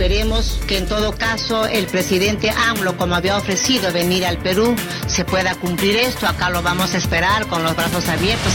Esperemos que en todo caso el presidente AMLO, como había ofrecido venir al Perú, se pueda cumplir esto. Acá lo vamos a esperar con los brazos abiertos.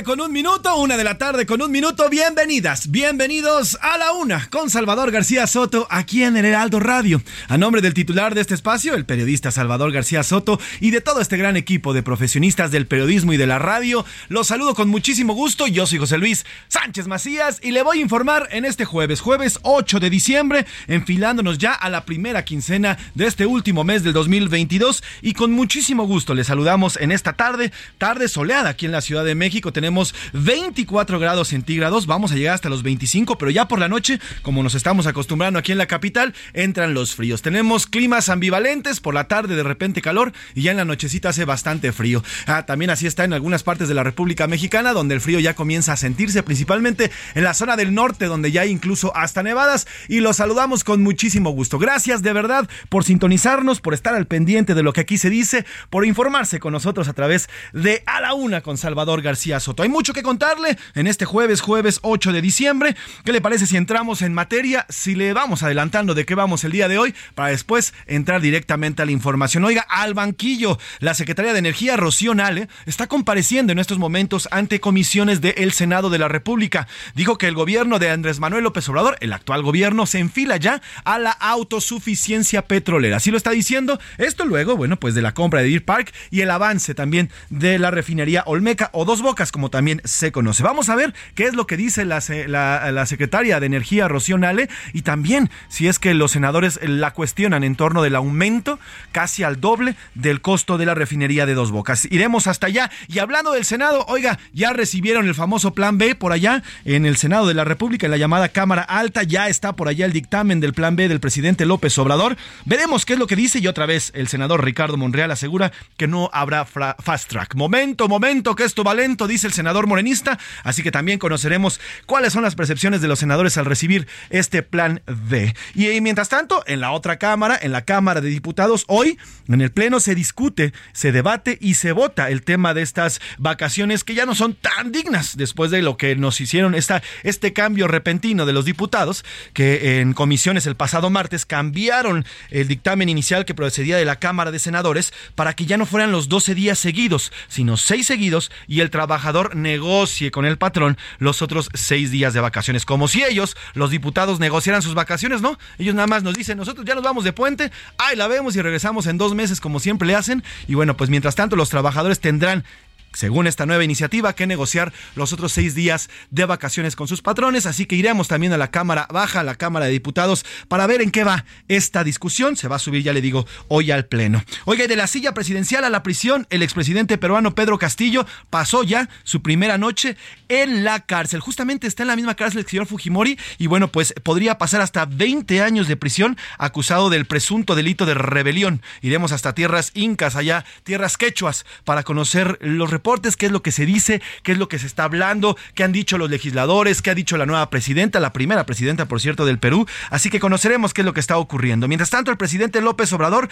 Con un minuto, una de la tarde con un minuto. Bienvenidas, bienvenidos a la una con Salvador García Soto aquí en el Heraldo Radio. A nombre del titular de este espacio, el periodista Salvador García Soto y de todo este gran equipo de profesionistas del periodismo y de la radio, los saludo con muchísimo gusto. Yo soy José Luis Sánchez Macías y le voy a informar en este jueves, jueves 8 de diciembre, enfilándonos ya a la primera quincena de este último mes del 2022 y con muchísimo gusto le saludamos en esta tarde, tarde soleada aquí en la Ciudad de México tenemos 24 grados centígrados, vamos a llegar hasta los 25, pero ya por la noche, como nos estamos acostumbrando aquí en la capital, entran los fríos. Tenemos climas ambivalentes, por la tarde de repente calor y ya en la nochecita hace bastante frío. Ah, también así está en algunas partes de la República Mexicana, donde el frío ya comienza a sentirse, principalmente en la zona del norte, donde ya hay incluso hasta nevadas, y los saludamos con muchísimo gusto. Gracias de verdad por sintonizarnos, por estar al pendiente de lo que aquí se dice, por informarse con nosotros a través de A la Una con Salvador García Soto. Hay mucho que contarle en este jueves, jueves 8 de diciembre. ¿Qué le parece si entramos en materia? Si le vamos adelantando de qué vamos el día de hoy para después entrar directamente a la información. Oiga, al banquillo, la Secretaría de Energía, Rocío Nale, está compareciendo en estos momentos ante comisiones del Senado de la República. Dijo que el gobierno de Andrés Manuel López Obrador, el actual gobierno, se enfila ya a la autosuficiencia petrolera. Así lo está diciendo. Esto luego, bueno, pues de la compra de Deer Park y el avance también de la refinería Olmeca o Dos Bocas como también se conoce. Vamos a ver qué es lo que dice la, la, secretaria de Energía, Rocío Nale, y también si es que los senadores la cuestionan en torno del aumento casi al doble del costo de la refinería de Dos Bocas. Iremos hasta allá. Y hablando del Senado, oiga, ya recibieron el famoso Plan B por allá en el Senado de la República, en la llamada Cámara Alta. Ya está por allá el dictamen del Plan B del presidente López Obrador. Veremos qué es lo que dice y otra vez el senador Ricardo Monreal asegura que no habrá fast track. Momento, momento, que esto va lento, dice el senador morenista, así que también conoceremos cuáles son las percepciones de los senadores al recibir este plan D. Y, mientras tanto, en la otra Cámara, en la Cámara de Diputados, hoy en el Pleno se discute, se debate y se vota el tema de estas vacaciones que ya no son tan dignas después de lo que nos hicieron esta, este cambio repentino de los diputados, que en comisiones el pasado martes cambiaron el dictamen inicial que procedía de la Cámara de Senadores para que ya no fueran los 12 días seguidos, sino 6 seguidos y el trabajador negocie con el patrón los otros seis días de vacaciones. Como si ellos, los diputados, negociaran sus vacaciones, ¿no? Ellos nada más nos dicen, nosotros ya nos vamos de puente, ahí la vemos y regresamos en dos meses como siempre le hacen. Y bueno, pues mientras tanto los trabajadores tendrán según esta nueva iniciativa, que negociar los otros seis días de vacaciones con sus patrones. Así que iremos también a la Cámara Baja, a la Cámara de Diputados, para ver en qué va esta discusión. Se va a subir, ya le digo, hoy al Pleno. Oiga, y de la silla presidencial a la prisión, el expresidente peruano Pedro Castillo pasó ya su primera noche en la cárcel. Justamente está en la misma cárcel el señor Fujimori y bueno, pues podría pasar hasta 20 años de prisión acusado del presunto delito de rebelión. Iremos hasta tierras incas, allá, tierras quechuas, para conocer los qué es lo que se dice, qué es lo que se está hablando, qué han dicho los legisladores, qué ha dicho la nueva presidenta, la primera presidenta, por cierto, del Perú. Así que conoceremos qué es lo que está ocurriendo. Mientras tanto, el presidente López Obrador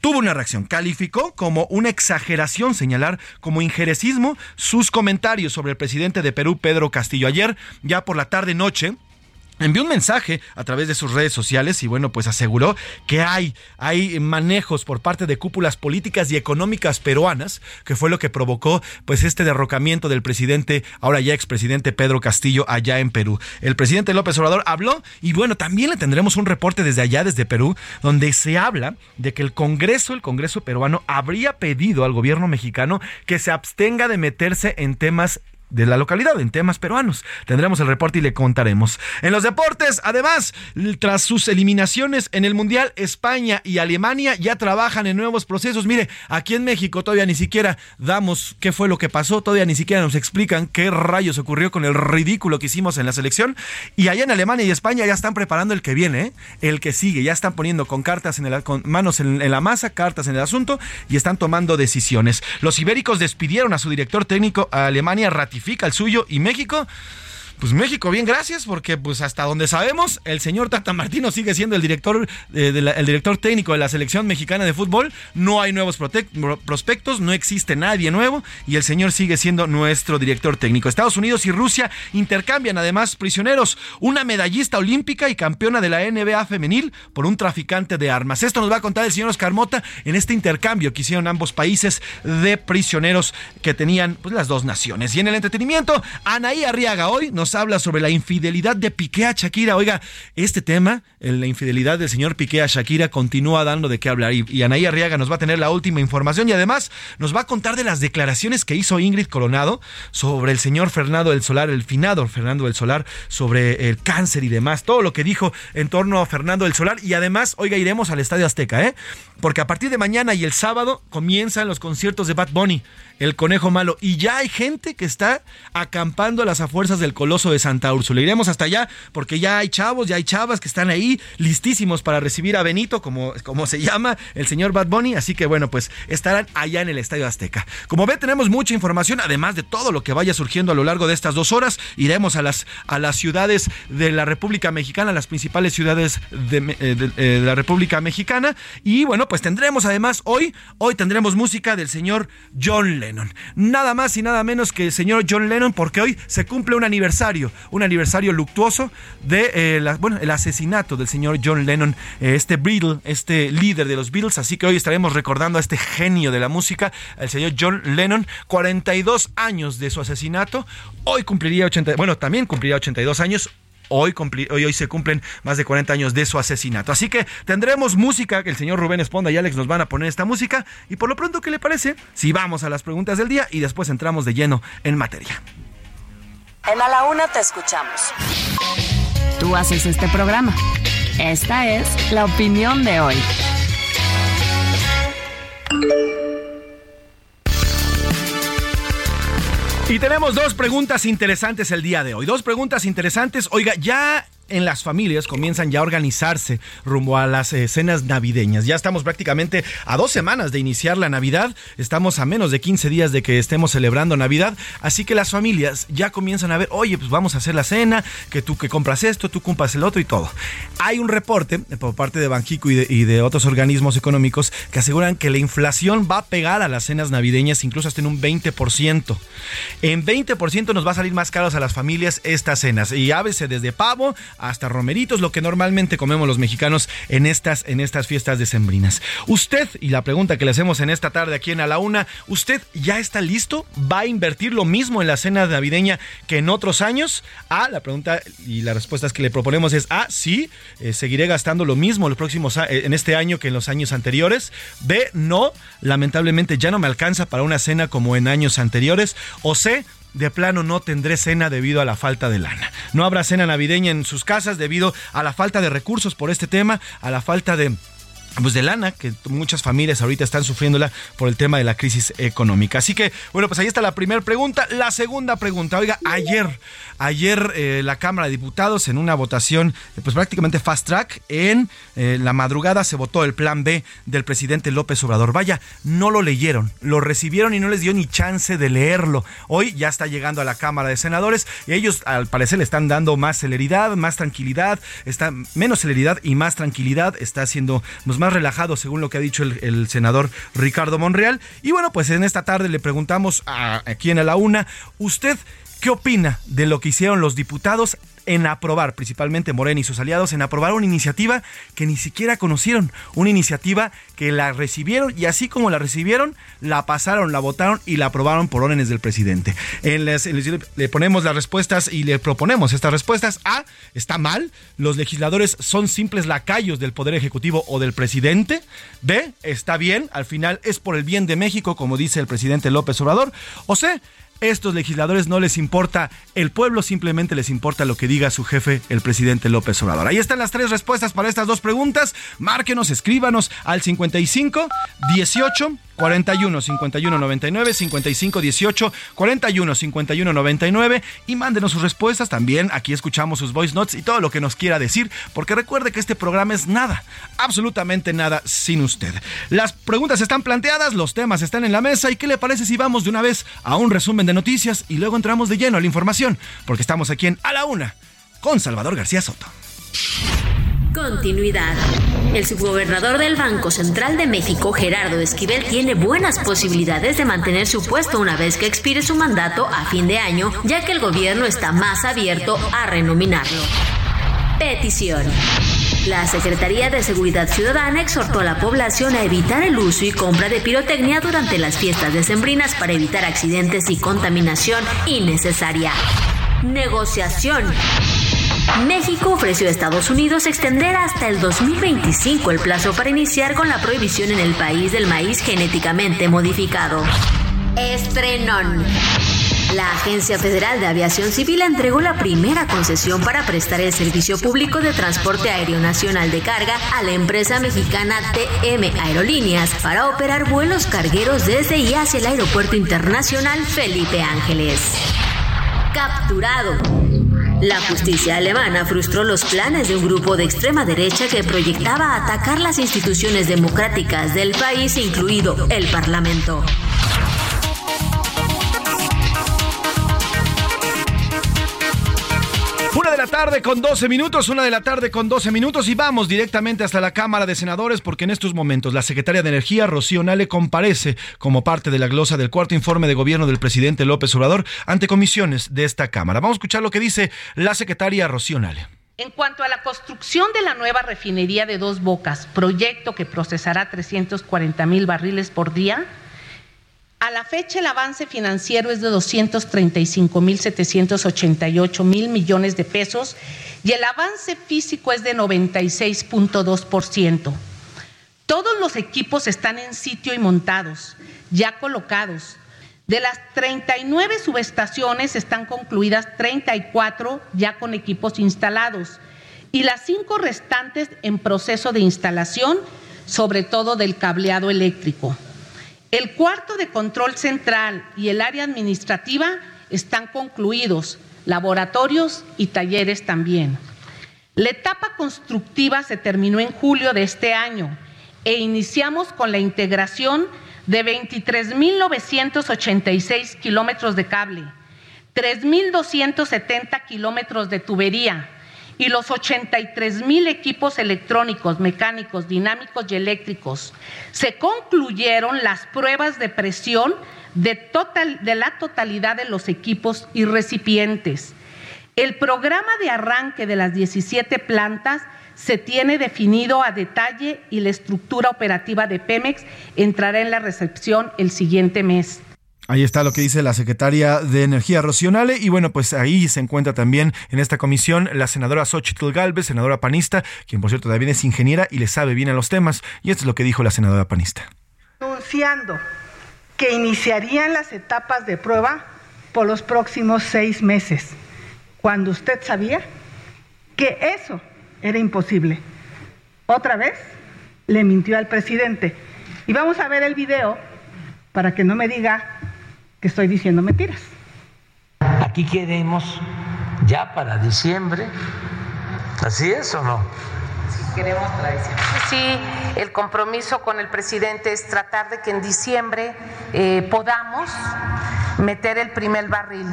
tuvo una reacción. Calificó como una exageración señalar como injerecismo sus comentarios sobre el presidente de Perú, Pedro Castillo. Ayer, ya por la tarde-noche, envió un mensaje a través de sus redes sociales y bueno, pues aseguró que hay, hay manejos por parte de cúpulas políticas y económicas peruanas, que fue lo que provocó pues este derrocamiento del presidente, ahora ya expresidente Pedro Castillo allá en Perú. El presidente López Obrador habló y bueno, también le tendremos un reporte desde allá, desde Perú, donde se habla de que el Congreso, el Congreso peruano, habría pedido al gobierno mexicano que se abstenga de meterse en temas de la localidad en temas peruanos. Tendremos el reporte y le contaremos. En los deportes, además, tras sus eliminaciones en el Mundial, España y Alemania ya trabajan en nuevos procesos. Mire, aquí en México todavía ni siquiera damos qué fue lo que pasó, todavía ni siquiera nos explican qué rayos ocurrió con el ridículo que hicimos en la selección. Y allá en Alemania y España ya están preparando el que viene, ¿eh? el que sigue. Ya están poniendo con cartas en el, manos en, en la masa, cartas en el asunto y están tomando decisiones. Los ibéricos despidieron a su director técnico a Alemania ratificando el suyo y México pues México, bien, gracias, porque pues hasta donde sabemos, el señor Tata Martino sigue siendo el director, eh, el director técnico de la selección mexicana de fútbol. No hay nuevos prospectos, no existe nadie nuevo y el señor sigue siendo nuestro director técnico. Estados Unidos y Rusia intercambian además prisioneros, una medallista olímpica y campeona de la NBA femenil por un traficante de armas. Esto nos va a contar el señor Oscar Mota en este intercambio que hicieron ambos países de prisioneros que tenían pues, las dos naciones. Y en el entretenimiento, Anaí Arriaga hoy nos habla sobre la infidelidad de Piqué a Shakira. Oiga, este tema, la infidelidad del señor Piqué a Shakira, continúa dando de qué hablar. Y, Anaí Arriaga nos va a tener la última información y además nos va a contar de las declaraciones que hizo Ingrid Coronado sobre el señor Fernando del Solar, el finado Fernando del Solar, sobre el cáncer y demás. Todo lo que dijo en torno a Fernando del Solar. Y además, oiga, iremos al Estadio Azteca, ¿eh? Porque a partir de mañana y el sábado comienzan los conciertos de Bad Bunny el conejo malo. Y ya hay gente que está acampando a las afuerzas del coloso de Santa Úrsula. Iremos hasta allá porque ya hay chavos, ya hay chavas que están ahí listísimos para recibir a Benito, como, como se llama el señor Bad Bunny. Así que bueno, pues estarán allá en el Estadio Azteca. Como ve, tenemos mucha información, además de todo lo que vaya surgiendo a lo largo de estas dos horas. Iremos a las, a las ciudades de la República Mexicana, las principales ciudades de, eh, eh, de la República Mexicana. Y bueno, pues tendremos además hoy, hoy tendremos música del señor John Lennon. Nada más y nada menos que el señor John Lennon, porque hoy se cumple un aniversario, un aniversario luctuoso de eh, bueno, el asesinato del señor John Lennon, eh, este Beatle, este líder de los Beatles. Así que hoy estaremos recordando a este genio de la música, el señor John Lennon, 42 años de su asesinato. Hoy cumpliría 80, bueno, también cumpliría 82 años. Hoy, hoy, hoy, se cumplen más de 40 años de su asesinato. Así que tendremos música, que el señor Rubén Esponda y Alex nos van a poner esta música. Y por lo pronto, ¿qué le parece? Si vamos a las preguntas del día y después entramos de lleno en materia. En A la Una te escuchamos. Tú haces este programa. Esta es la opinión de hoy. Y tenemos dos preguntas interesantes el día de hoy. Dos preguntas interesantes. Oiga, ya en las familias comienzan ya a organizarse rumbo a las eh, cenas navideñas. Ya estamos prácticamente a dos semanas de iniciar la Navidad, estamos a menos de 15 días de que estemos celebrando Navidad, así que las familias ya comienzan a ver, oye, pues vamos a hacer la cena, que tú que compras esto, tú compras el otro y todo. Hay un reporte por parte de Banjico y de, otros organismos económicos que aseguran que la inflación va a pegar a las cenas navideñas incluso hasta en un 20%. En 20% nos va a salir más caros a las familias estas cenas y háblese desde pavo hasta romeritos, lo que normalmente comemos los mexicanos en estas, en estas fiestas decembrinas. Usted, y la pregunta que le hacemos en esta tarde aquí en A la Una, ¿usted ya está listo? ¿Va a invertir lo mismo en la cena navideña que en otros años? A, la pregunta y las respuestas que le proponemos es A, sí, eh, seguiré gastando lo mismo los próximos, en este año que en los años anteriores. B, no, lamentablemente ya no me alcanza para una cena como en años anteriores. O C, de plano no tendré cena debido a la falta de lana. No habrá cena navideña en sus casas debido a la falta de recursos por este tema, a la falta de pues de lana, que muchas familias ahorita están sufriéndola por el tema de la crisis económica. Así que, bueno, pues ahí está la primera pregunta. La segunda pregunta, oiga, ayer, ayer eh, la Cámara de Diputados en una votación, pues prácticamente fast track, en eh, la madrugada se votó el plan B del presidente López Obrador. Vaya, no lo leyeron, lo recibieron y no les dio ni chance de leerlo. Hoy ya está llegando a la Cámara de Senadores y ellos al parecer le están dando más celeridad, más tranquilidad, está menos celeridad y más tranquilidad, está haciendo pues, más relajado, según lo que ha dicho el, senador Ricardo Monreal. Y bueno, pues en esta tarde le preguntamos a, aquí en la una, ¿usted qué opina de lo que hicieron los diputados en aprobar, principalmente Morena y sus aliados, en aprobar una iniciativa que ni siquiera conocieron, una iniciativa que la recibieron y así como la recibieron, la pasaron, la votaron y la aprobaron por órdenes del presidente. En le ponemos las respuestas y le proponemos estas respuestas. A, está mal, los legisladores son simples lacayos del Poder Ejecutivo o del presidente. B, está bien, al final es por el bien de México, como dice el presidente López Obrador. O C, estos legisladores no les importa el pueblo, simplemente les importa lo que diga su jefe, el presidente López Obrador. Ahí están las tres respuestas para estas dos preguntas. Márquenos, escríbanos al 55 18 41 51 99 55 18 41 51 99 y mándenos sus respuestas. También aquí escuchamos sus voice notes y todo lo que nos quiera decir, porque recuerde que este programa es nada, absolutamente nada sin usted. Las preguntas están planteadas, los temas están en la mesa y ¿qué le parece si vamos de una vez a un resumen de noticias y luego entramos de lleno a la información? Porque estamos aquí en A la Una con Salvador García Soto. Continuidad. El subgobernador del Banco Central de México, Gerardo Esquivel, tiene buenas posibilidades de mantener su puesto una vez que expire su mandato a fin de año, ya que el gobierno está más abierto a renominarlo. Petición. La Secretaría de Seguridad Ciudadana exhortó a la población a evitar el uso y compra de pirotecnia durante las fiestas decembrinas para evitar accidentes y contaminación innecesaria. Negociación. México ofreció a Estados Unidos extender hasta el 2025 el plazo para iniciar con la prohibición en el país del maíz genéticamente modificado. Estrenón. La Agencia Federal de Aviación Civil entregó la primera concesión para prestar el servicio público de transporte aéreo nacional de carga a la empresa mexicana TM Aerolíneas para operar vuelos cargueros desde y hacia el Aeropuerto Internacional Felipe Ángeles. Capturado. La justicia alemana frustró los planes de un grupo de extrema derecha que proyectaba atacar las instituciones democráticas del país, incluido el Parlamento. Tarde con 12 minutos, una de la tarde con 12 minutos y vamos directamente hasta la Cámara de Senadores porque en estos momentos la secretaria de Energía, Rocío Nale, comparece como parte de la glosa del cuarto informe de gobierno del presidente López Obrador ante comisiones de esta Cámara. Vamos a escuchar lo que dice la secretaria Rocío Nale. En cuanto a la construcción de la nueva refinería de Dos Bocas, proyecto que procesará 340 mil barriles por día, a la fecha el avance financiero es de 235 mil 788 mil millones de pesos y el avance físico es de 96.2%. Todos los equipos están en sitio y montados, ya colocados. De las 39 subestaciones están concluidas 34 ya con equipos instalados y las cinco restantes en proceso de instalación, sobre todo del cableado eléctrico. El cuarto de control central y el área administrativa están concluidos, laboratorios y talleres también. La etapa constructiva se terminó en julio de este año e iniciamos con la integración de 23.986 kilómetros de cable, 3.270 kilómetros de tubería, y los 83 mil equipos electrónicos, mecánicos, dinámicos y eléctricos. Se concluyeron las pruebas de presión de, la totalidad de los equipos y recipientes. El programa de arranque de las 17 plantas se tiene definido a detalle y la estructura operativa de Pemex entrará en la recepción el siguiente mes. Ahí está lo que dice la secretaria de Energía Rocionale y bueno, pues ahí se encuentra también en esta comisión la senadora Xochitl Galvez, senadora panista, quien por cierto también es ingeniera y le sabe bien a los temas y esto es lo que dijo la senadora panista. Anunciando que iniciarían las etapas de prueba por los próximos seis meses, cuando usted sabía que eso era imposible. Otra vez le mintió al presidente. Y vamos a ver el video para que no me diga que estoy diciendo mentiras. Aquí queremos ya para diciembre. ¿Así es o no? Sí, queremos para diciembre. Sí, el compromiso con el presidente es tratar de que en diciembre eh, podamos meter el primer barril.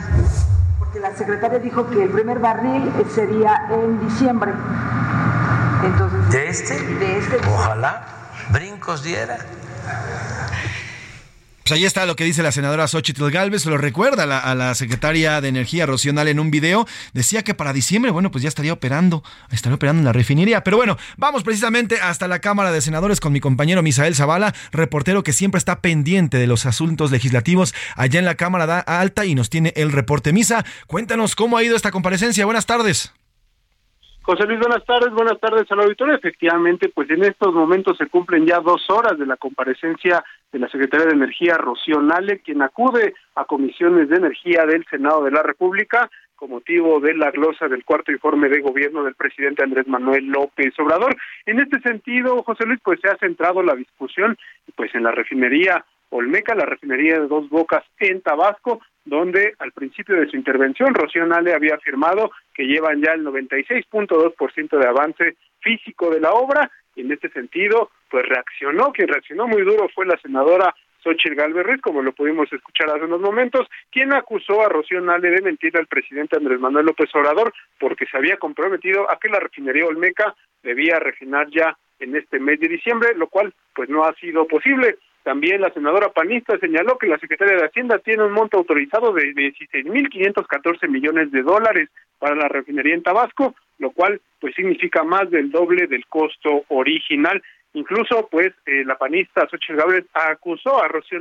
Porque la secretaria dijo que el primer barril sería en diciembre. Entonces, ¿De este? De este. Ojalá brincos diera. Pues ahí está lo que dice la senadora Xochitl Galvez, lo recuerda a la, secretaria de Energía Rocional en un video, decía que para diciembre, bueno, pues ya estaría operando, estaría operando en la refinería, pero bueno, vamos precisamente hasta la Cámara de Senadores con mi compañero Misael Zavala, reportero que siempre está pendiente de los asuntos legislativos allá en la Cámara Alta y nos tiene el reporte. Misa, cuéntanos cómo ha ido esta comparecencia, buenas tardes. José Luis, buenas tardes, buenas tardes al auditorio. Efectivamente, pues en estos momentos se cumplen ya dos horas de la comparecencia de la Secretaría de Energía, Rocío Nale, quien acude a comisiones de energía del Senado de la República con motivo de la glosa del cuarto informe de gobierno del presidente Andrés Manuel López Obrador. En este sentido, José Luis, pues se ha centrado la discusión pues en la refinería Olmeca, la refinería de Dos Bocas en Tabasco, donde al principio de su intervención Rocío Nale había afirmado que llevan ya el 96.2% de avance físico de la obra en este sentido pues reaccionó, quien reaccionó muy duro fue la senadora Xochitl Galvez como lo pudimos escuchar hace unos momentos, quien acusó a Rocío Nale de mentir al presidente Andrés Manuel López Obrador porque se había comprometido a que la refinería Olmeca debía refinar ya en este mes de diciembre, lo cual pues no ha sido posible. También la senadora panista señaló que la Secretaría de Hacienda tiene un monto autorizado de 16.514 millones de dólares para la refinería en Tabasco, lo cual pues significa más del doble del costo original. Incluso pues eh, la panista Xochitl Gálvez acusó a Rocío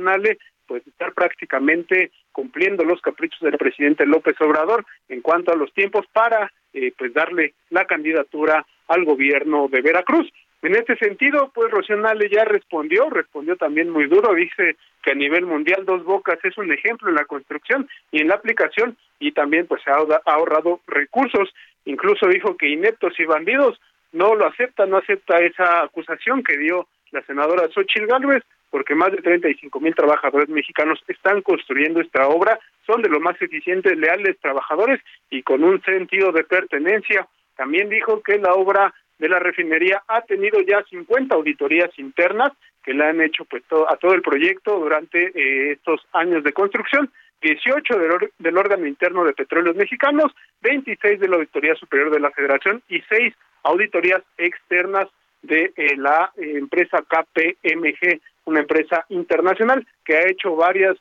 pues de estar prácticamente cumpliendo los caprichos del presidente López Obrador en cuanto a los tiempos para eh, pues darle la candidatura al gobierno de Veracruz. En este sentido, pues Rocío ya respondió, respondió también muy duro, dice que a nivel mundial Dos Bocas es un ejemplo en la construcción y en la aplicación y también pues ha ahorrado recursos, incluso dijo que ineptos y bandidos no lo acepta, no acepta esa acusación que dio la senadora Xochitl Gálvez, porque más de 35 mil trabajadores mexicanos están construyendo esta obra, son de los más eficientes, leales trabajadores y con un sentido de pertenencia. También dijo que la obra de la refinería ha tenido ya 50 auditorías internas que le han hecho pues a todo el proyecto durante eh, estos años de construcción, 18 del, del, órgano interno de petróleos mexicanos, 26 de la Auditoría Superior de la Federación y 6 auditorías externas de eh, la eh, empresa KPMG, una empresa internacional que ha hecho varias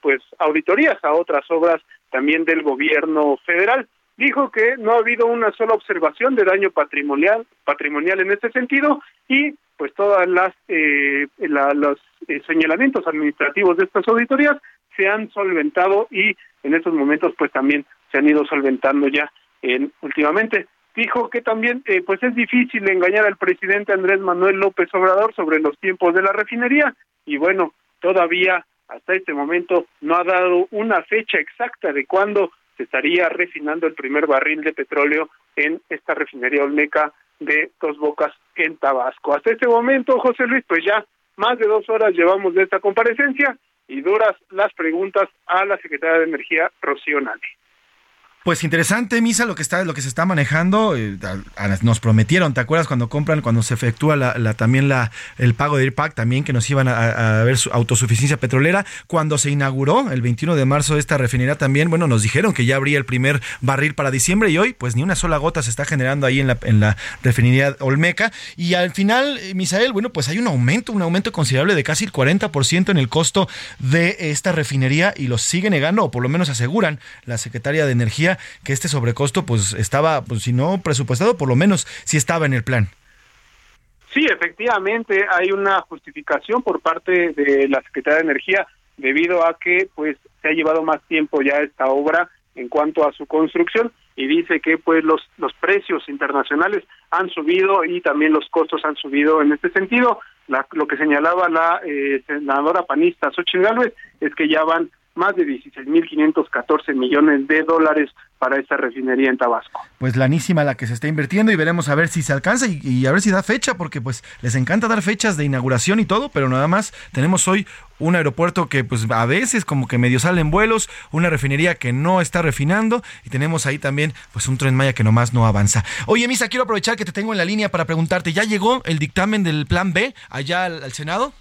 pues auditorías a otras obras también del gobierno federal. Dijo que no ha habido una sola observación de daño patrimonial patrimonial en este sentido y pues todas las eh, los eh, señalamientos administrativos de estas auditorías se han solventado y en estos momentos pues también se han ido solventando ya en últimamente. Dijo que también eh, pues es difícil engañar al presidente Andrés Manuel López Obrador sobre los tiempos de la refinería. Y bueno todavía hasta este momento no ha dado una fecha exacta de cuándo se estaría refinando el primer barril de petróleo en esta refinería Olmeca de Dos Bocas en Tabasco. Hasta este momento, José Luis, pues ya más de dos horas llevamos de esta comparecencia y duras las preguntas a la secretaria de Energía, Rocío Nani. Pues interesante, Misa, lo que está, lo que se está manejando. Eh, nos prometieron, ¿te acuerdas cuando compran, cuando se efectúa la, también la, el pago de IRPAC, también que nos iban a, ver su autosuficiencia petrolera? Cuando se inauguró el 21 de marzo esta refinería también, bueno, nos dijeron que ya habría el primer barril para diciembre y hoy, pues ni una sola gota se está generando ahí en la, en la refinería Olmeca. Y al final, eh, Misael, bueno, pues hay un aumento, un aumento considerable de casi el 40% en el costo de esta refinería y lo sigue negando, o por lo menos aseguran la secretaria de Energía que este sobrecosto pues estaba, pues si no presupuestado, por lo menos sí estaba en el plan. Sí, efectivamente hay una justificación por parte de la Secretaría de Energía debido a que pues se ha llevado más tiempo ya esta obra en cuanto a su construcción y dice que pues los los precios internacionales han subido y también los costos han subido en este sentido. lo que señalaba la eh, senadora panista Xochitl Gálvez es que ya van más de 16.514 millones de dólares para esta refinería en Tabasco. Pues lanísima la que se está invirtiendo y veremos a ver si se alcanza y, a ver si da fecha, porque pues les encanta dar fechas de inauguración y todo, pero nada más tenemos hoy un aeropuerto que pues a veces como que medio salen vuelos, una refinería que no está refinando y tenemos ahí también pues un tren Maya que nomás no avanza. Oye, Misa, quiero aprovechar que te tengo en la línea para preguntarte, ¿ya llegó el dictamen del plan B allá al Senado?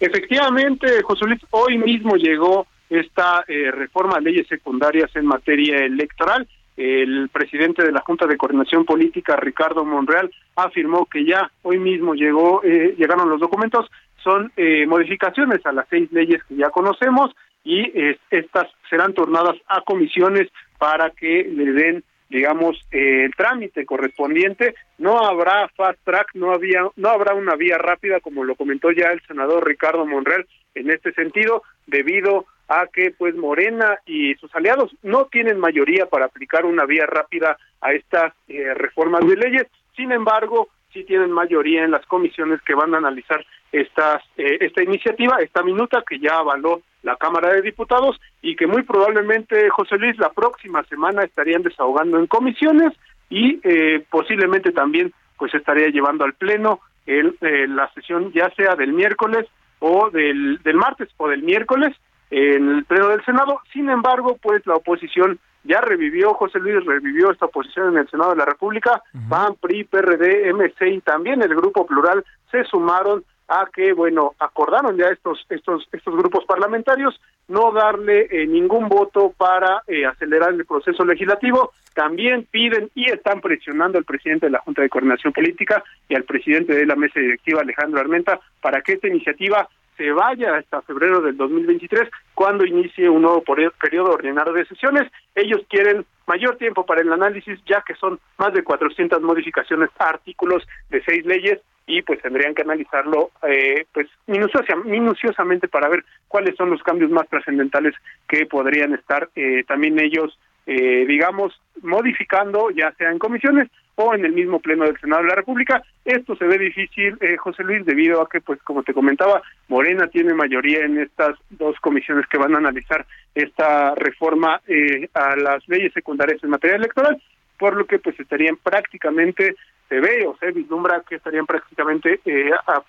Efectivamente, José Luis, hoy mismo llegó esta eh, reforma a leyes secundarias en materia electoral. El presidente de la Junta de Coordinación Política, Ricardo Monreal, afirmó que ya hoy mismo llegó, eh, llegaron los documentos. Son eh, modificaciones a las seis leyes que ya conocemos y estas serán tornadas a comisiones para que le den digamos, el trámite correspondiente. No habrá fast track, no había, no habrá una vía rápida, como lo comentó ya el senador Ricardo Monreal en este sentido, debido a que pues Morena y sus aliados no tienen mayoría para aplicar una vía rápida a estas eh, reformas de leyes. Sin embargo, sí tienen mayoría en las comisiones que van a analizar estas, eh, esta iniciativa, esta minuta que ya avaló la Cámara de Diputados y que muy probablemente, José Luis, la próxima semana estarían desahogando en comisiones y eh, posiblemente también pues estaría llevando al Pleno el, eh, la sesión ya sea del miércoles o del, del martes o del miércoles en el Pleno del Senado. Sin embargo, pues la oposición ya revivió, José Luis revivió esta oposición en el Senado de la República, PAN, PRI, PRD, MC y también el Grupo Plural se sumaron a que, bueno, acordaron ya estos, estos, estos grupos parlamentarios no darle eh, ningún voto para eh, acelerar el proceso legislativo. También piden y están presionando al presidente de la Junta de Coordinación Política y al presidente de la mesa directiva, Alejandro Armenta, para que esta iniciativa se vaya hasta febrero del 2023, cuando inicie un nuevo periodo ordinario de sesiones. Ellos quieren mayor tiempo para el análisis, ya que son más de 400 modificaciones a artículos de seis leyes y pues tendrían que analizarlo eh, pues minuciosamente para ver cuáles son los cambios más trascendentales que podrían estar eh, también ellos eh, digamos modificando ya sea en comisiones o en el mismo pleno del Senado de la República. Esto se ve difícil, eh, José Luis, debido a que, pues, como te comentaba, Morena tiene mayoría en estas dos comisiones que van a analizar esta reforma eh, a las leyes secundarias en materia electoral, por lo que, pues, estarían prácticamente, se ve o se vislumbra que estarían prácticamente eh, a,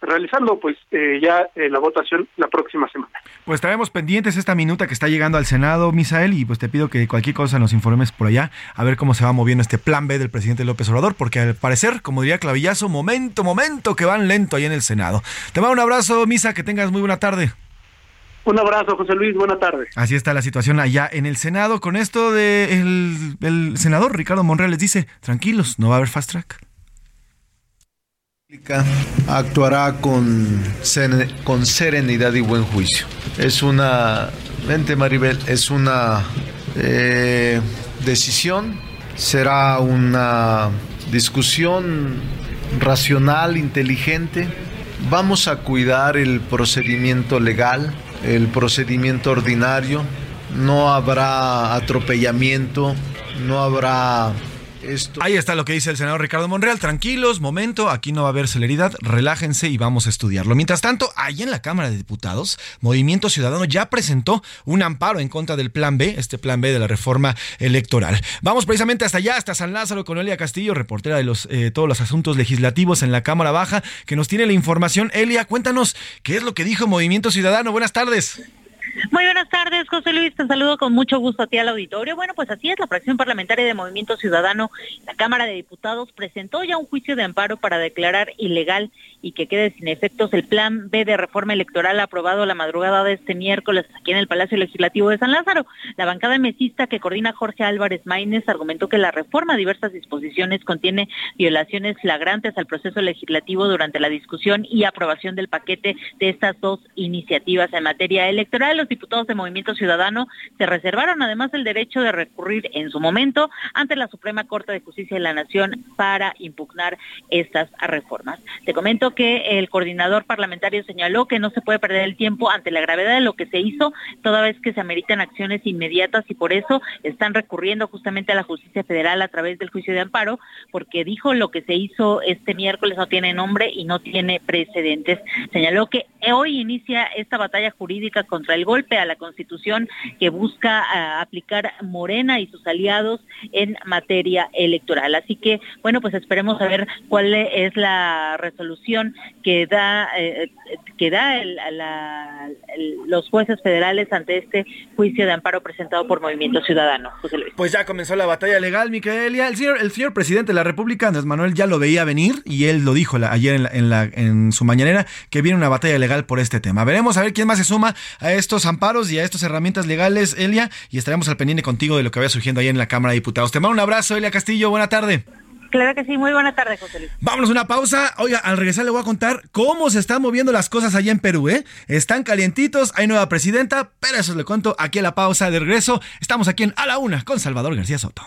realizando pues eh, ya eh, la votación la próxima semana. Pues estaremos pendientes esta minuta que está llegando al Senado, Misael, y pues te pido que cualquier cosa nos informes por allá, a ver cómo se va moviendo este plan B del presidente López Obrador, porque al parecer, como diría Clavillazo, momento, momento que van lento ahí en el Senado. Te mando un abrazo, Misa, que tengas muy buena tarde. Un abrazo, José Luis, buena tarde. Así está la situación allá en el Senado. Con esto de el senador Ricardo Monreal les dice, tranquilos, no va a haber fast track actuará con, serenidad y buen juicio. Es una, mente Maribel, es una eh, decisión, será una discusión racional, inteligente. Vamos a cuidar el procedimiento legal, el procedimiento ordinario. No habrá atropellamiento, no habrá Ahí está lo que dice el senador Ricardo Monreal. Tranquilos, momento, aquí no va a haber celeridad, relájense y vamos a estudiarlo. Mientras tanto, ahí en la Cámara de Diputados, Movimiento Ciudadano ya presentó un amparo en contra del Plan B, este Plan B de la reforma electoral. Vamos precisamente hasta allá, hasta San Lázaro, con Elia Castillo, reportera de los, eh, todos los asuntos legislativos en la Cámara Baja, que nos tiene la información. Elia, cuéntanos qué es lo que dijo Movimiento Ciudadano. Buenas tardes. Muy buenas tardes, José Luis. Te saludo con mucho gusto a ti al auditorio. Bueno, pues así es, la fracción parlamentaria de Movimiento Ciudadano, la Cámara de Diputados, presentó ya un juicio de amparo para declarar ilegal y que quede sin efectos el Plan B de reforma electoral aprobado la madrugada de este miércoles aquí en el Palacio Legislativo de San Lázaro. La bancada mesista que coordina Jorge Álvarez Maínez argumentó que la reforma a diversas disposiciones contiene violaciones flagrantes al proceso legislativo durante la discusión y aprobación del paquete de estas dos iniciativas en materia electoral los diputados de Movimiento Ciudadano se reservaron además el derecho de recurrir en su momento ante la Suprema Corte de Justicia de la Nación para impugnar estas reformas. Te comento que el coordinador parlamentario señaló que no se puede perder el tiempo ante la gravedad de lo que se hizo, toda vez que se ameritan acciones inmediatas y por eso están recurriendo justamente a la justicia federal a través del juicio de amparo, porque dijo lo que se hizo este miércoles no tiene nombre y no tiene precedentes. Señaló que hoy inicia esta batalla jurídica contra el golpe a la Constitución que busca ah, aplicar Morena y sus aliados en materia electoral. Así que, bueno, pues esperemos a ver cuál es la resolución que da, eh, que da los jueces federales ante este juicio de amparo presentado por Movimiento Ciudadano. Pues ya comenzó la batalla legal, Micaelia. El señor, presidente de la República, Andrés Manuel, ya lo veía venir y él lo dijo ayer en su mañanera que viene una batalla legal por este tema. Veremos a ver quién más se suma a estos amparos y a estas herramientas legales, Elia, y estaremos al pendiente contigo de lo que vaya surgiendo ahí en la Cámara de Diputados. Te mando un abrazo, Elia Castillo. Buena tarde. Claro que sí, muy buena tarde, José Luis. Vámonos a una pausa. Oiga, al regresar le voy a contar cómo se están moviendo las cosas allá en Perú, ¿eh? Están calientitos, hay nueva presidenta, pero eso le cuento aquí a la pausa de regreso. Estamos aquí en A la Una con Salvador García Soto.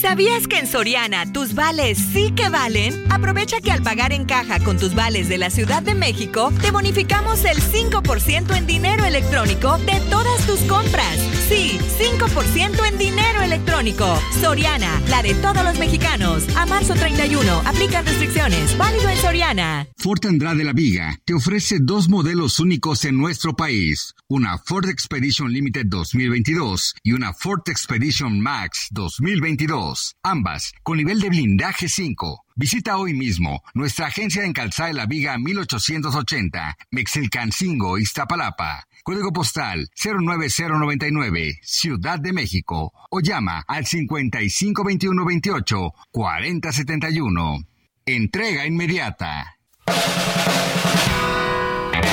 ¿Sabías que en Soriana tus vales sí que valen? Aprovecha que al pagar en caja con tus vales de la Ciudad de México, te bonificamos el 5% en dinero electrónico de todas tus compras. Sí, 5% en dinero electrónico. Soriana, la de todos los mexicanos. A marzo 31, aplican restricciones. Válido en Soriana. Ford Andrade La Viga te ofrece dos modelos únicos en nuestro país. Una Ford Expedition Limited 2022 y una Ford Expedition Max 2022 ambas con nivel de blindaje 5. Visita hoy mismo nuestra agencia en Calzada de la Viga 1880, Mexilcancingo, Iztapalapa. Código postal 09099, Ciudad de México. O llama al 552128 4071. Entrega inmediata.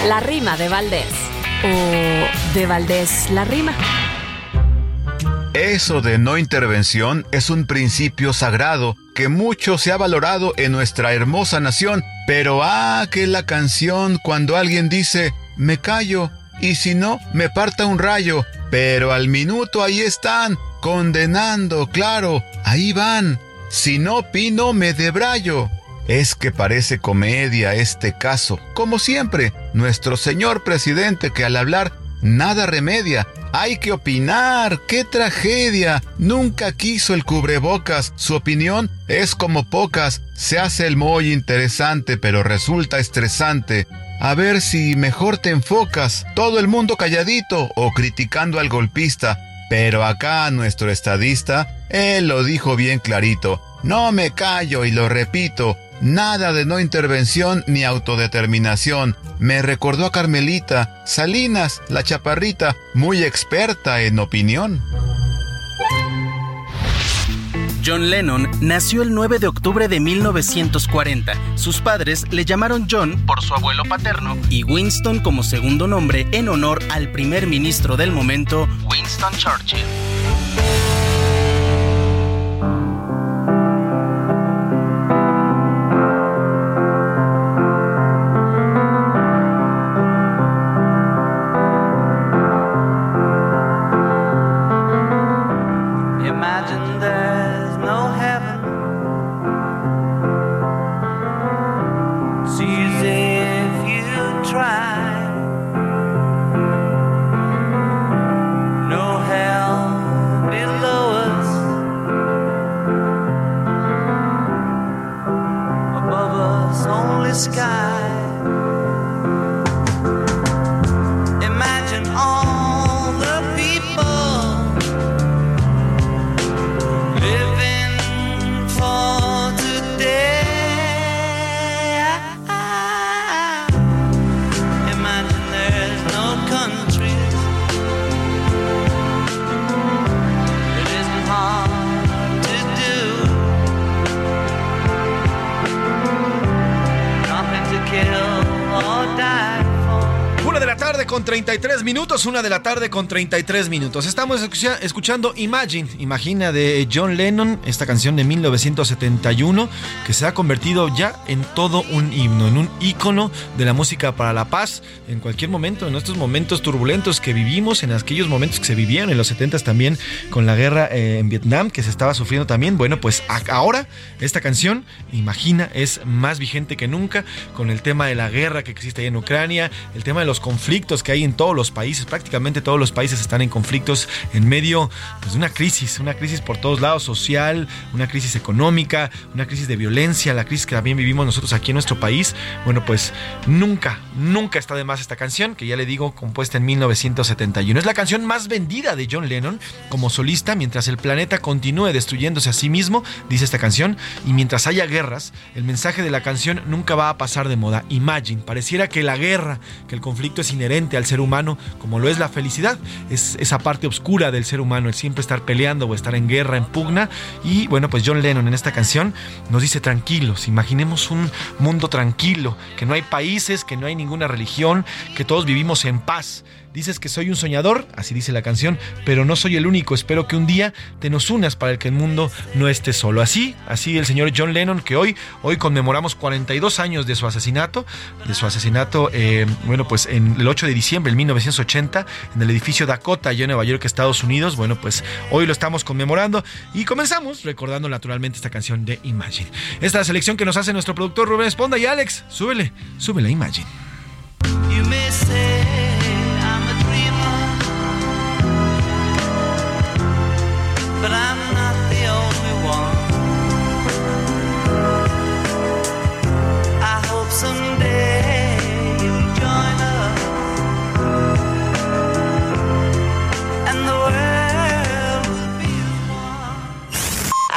La rima de Valdés. O de Valdés la rima. Eso de no intervención es un principio sagrado que mucho se ha valorado en nuestra hermosa nación, pero ah, que la canción cuando alguien dice, me callo, y si no, me parta un rayo, pero al minuto ahí están, condenando, claro, ahí van, si no pino me debrayo. Es que parece comedia este caso, como siempre, nuestro señor presidente que al hablar nada remedia. Hay que opinar. ¡Qué tragedia! Nunca quiso el cubrebocas. Su opinión es como pocas. Se hace el muy interesante, pero resulta estresante. A ver si mejor te enfocas. Todo el mundo calladito o criticando al golpista. Pero acá nuestro estadista, él lo dijo bien clarito. No me callo y lo repito. Nada de no intervención ni autodeterminación. Me recordó a Carmelita, Salinas, la chaparrita, muy experta en opinión. John Lennon nació el 9 de octubre de 1940. Sus padres le llamaron John por su abuelo paterno y Winston como segundo nombre en honor al primer ministro del momento, Winston Churchill. 33 minutos, una de la tarde con 33 minutos. Estamos escuchando Imagine, Imagina de John Lennon, esta canción de 1971 que se ha convertido ya en todo un himno, en un ícono de la música para la paz en cualquier momento, en estos momentos turbulentos que vivimos, en aquellos momentos que se vivían en los 70 también con la guerra eh, en Vietnam que se estaba sufriendo también. Bueno, pues ahora esta canción, Imagina, es más vigente que nunca con el tema de la guerra que existe ahí en Ucrania, el tema de los conflictos que hay en todos los países, prácticamente todos los países están en conflictos en medio pues, de una crisis, una crisis por todos lados, social, una crisis económica, una crisis de violencia, la crisis que también vivimos nosotros aquí en nuestro país. Bueno, pues nunca, nunca está de más esta canción, que ya le digo, compuesta en 1971. Es la canción más vendida de John Lennon como solista, mientras el planeta continúe destruyéndose a sí mismo, dice esta canción, y mientras haya guerras, el mensaje de la canción nunca va a pasar de moda. Imagine, pareciera que la guerra, que el conflicto es inherente al ser humano, como lo es la felicidad. Es esa parte oscura del ser humano, el siempre estar peleando o estar en guerra, en pugna. Y bueno, pues John Lennon en esta canción nos dice tranquilos, imaginemos un mundo tranquilo, que no hay países, que no hay ninguna religión, que todos vivimos en paz Dices que soy un soñador, así dice la canción, pero no soy el único. Espero que un día te nos unas para que el mundo no esté solo. Así, así el señor John Lennon, que hoy, hoy conmemoramos 42 años de su asesinato, de su asesinato, eh, bueno, pues en el 8 de diciembre de 1980, en el edificio Dakota, allá en Nueva York, Estados Unidos. Bueno, pues hoy lo estamos conmemorando y comenzamos recordando naturalmente esta canción de Imagine. Esta es la selección que nos hace nuestro productor Rubén Esponda y Alex, súbele, súbele Imagine. but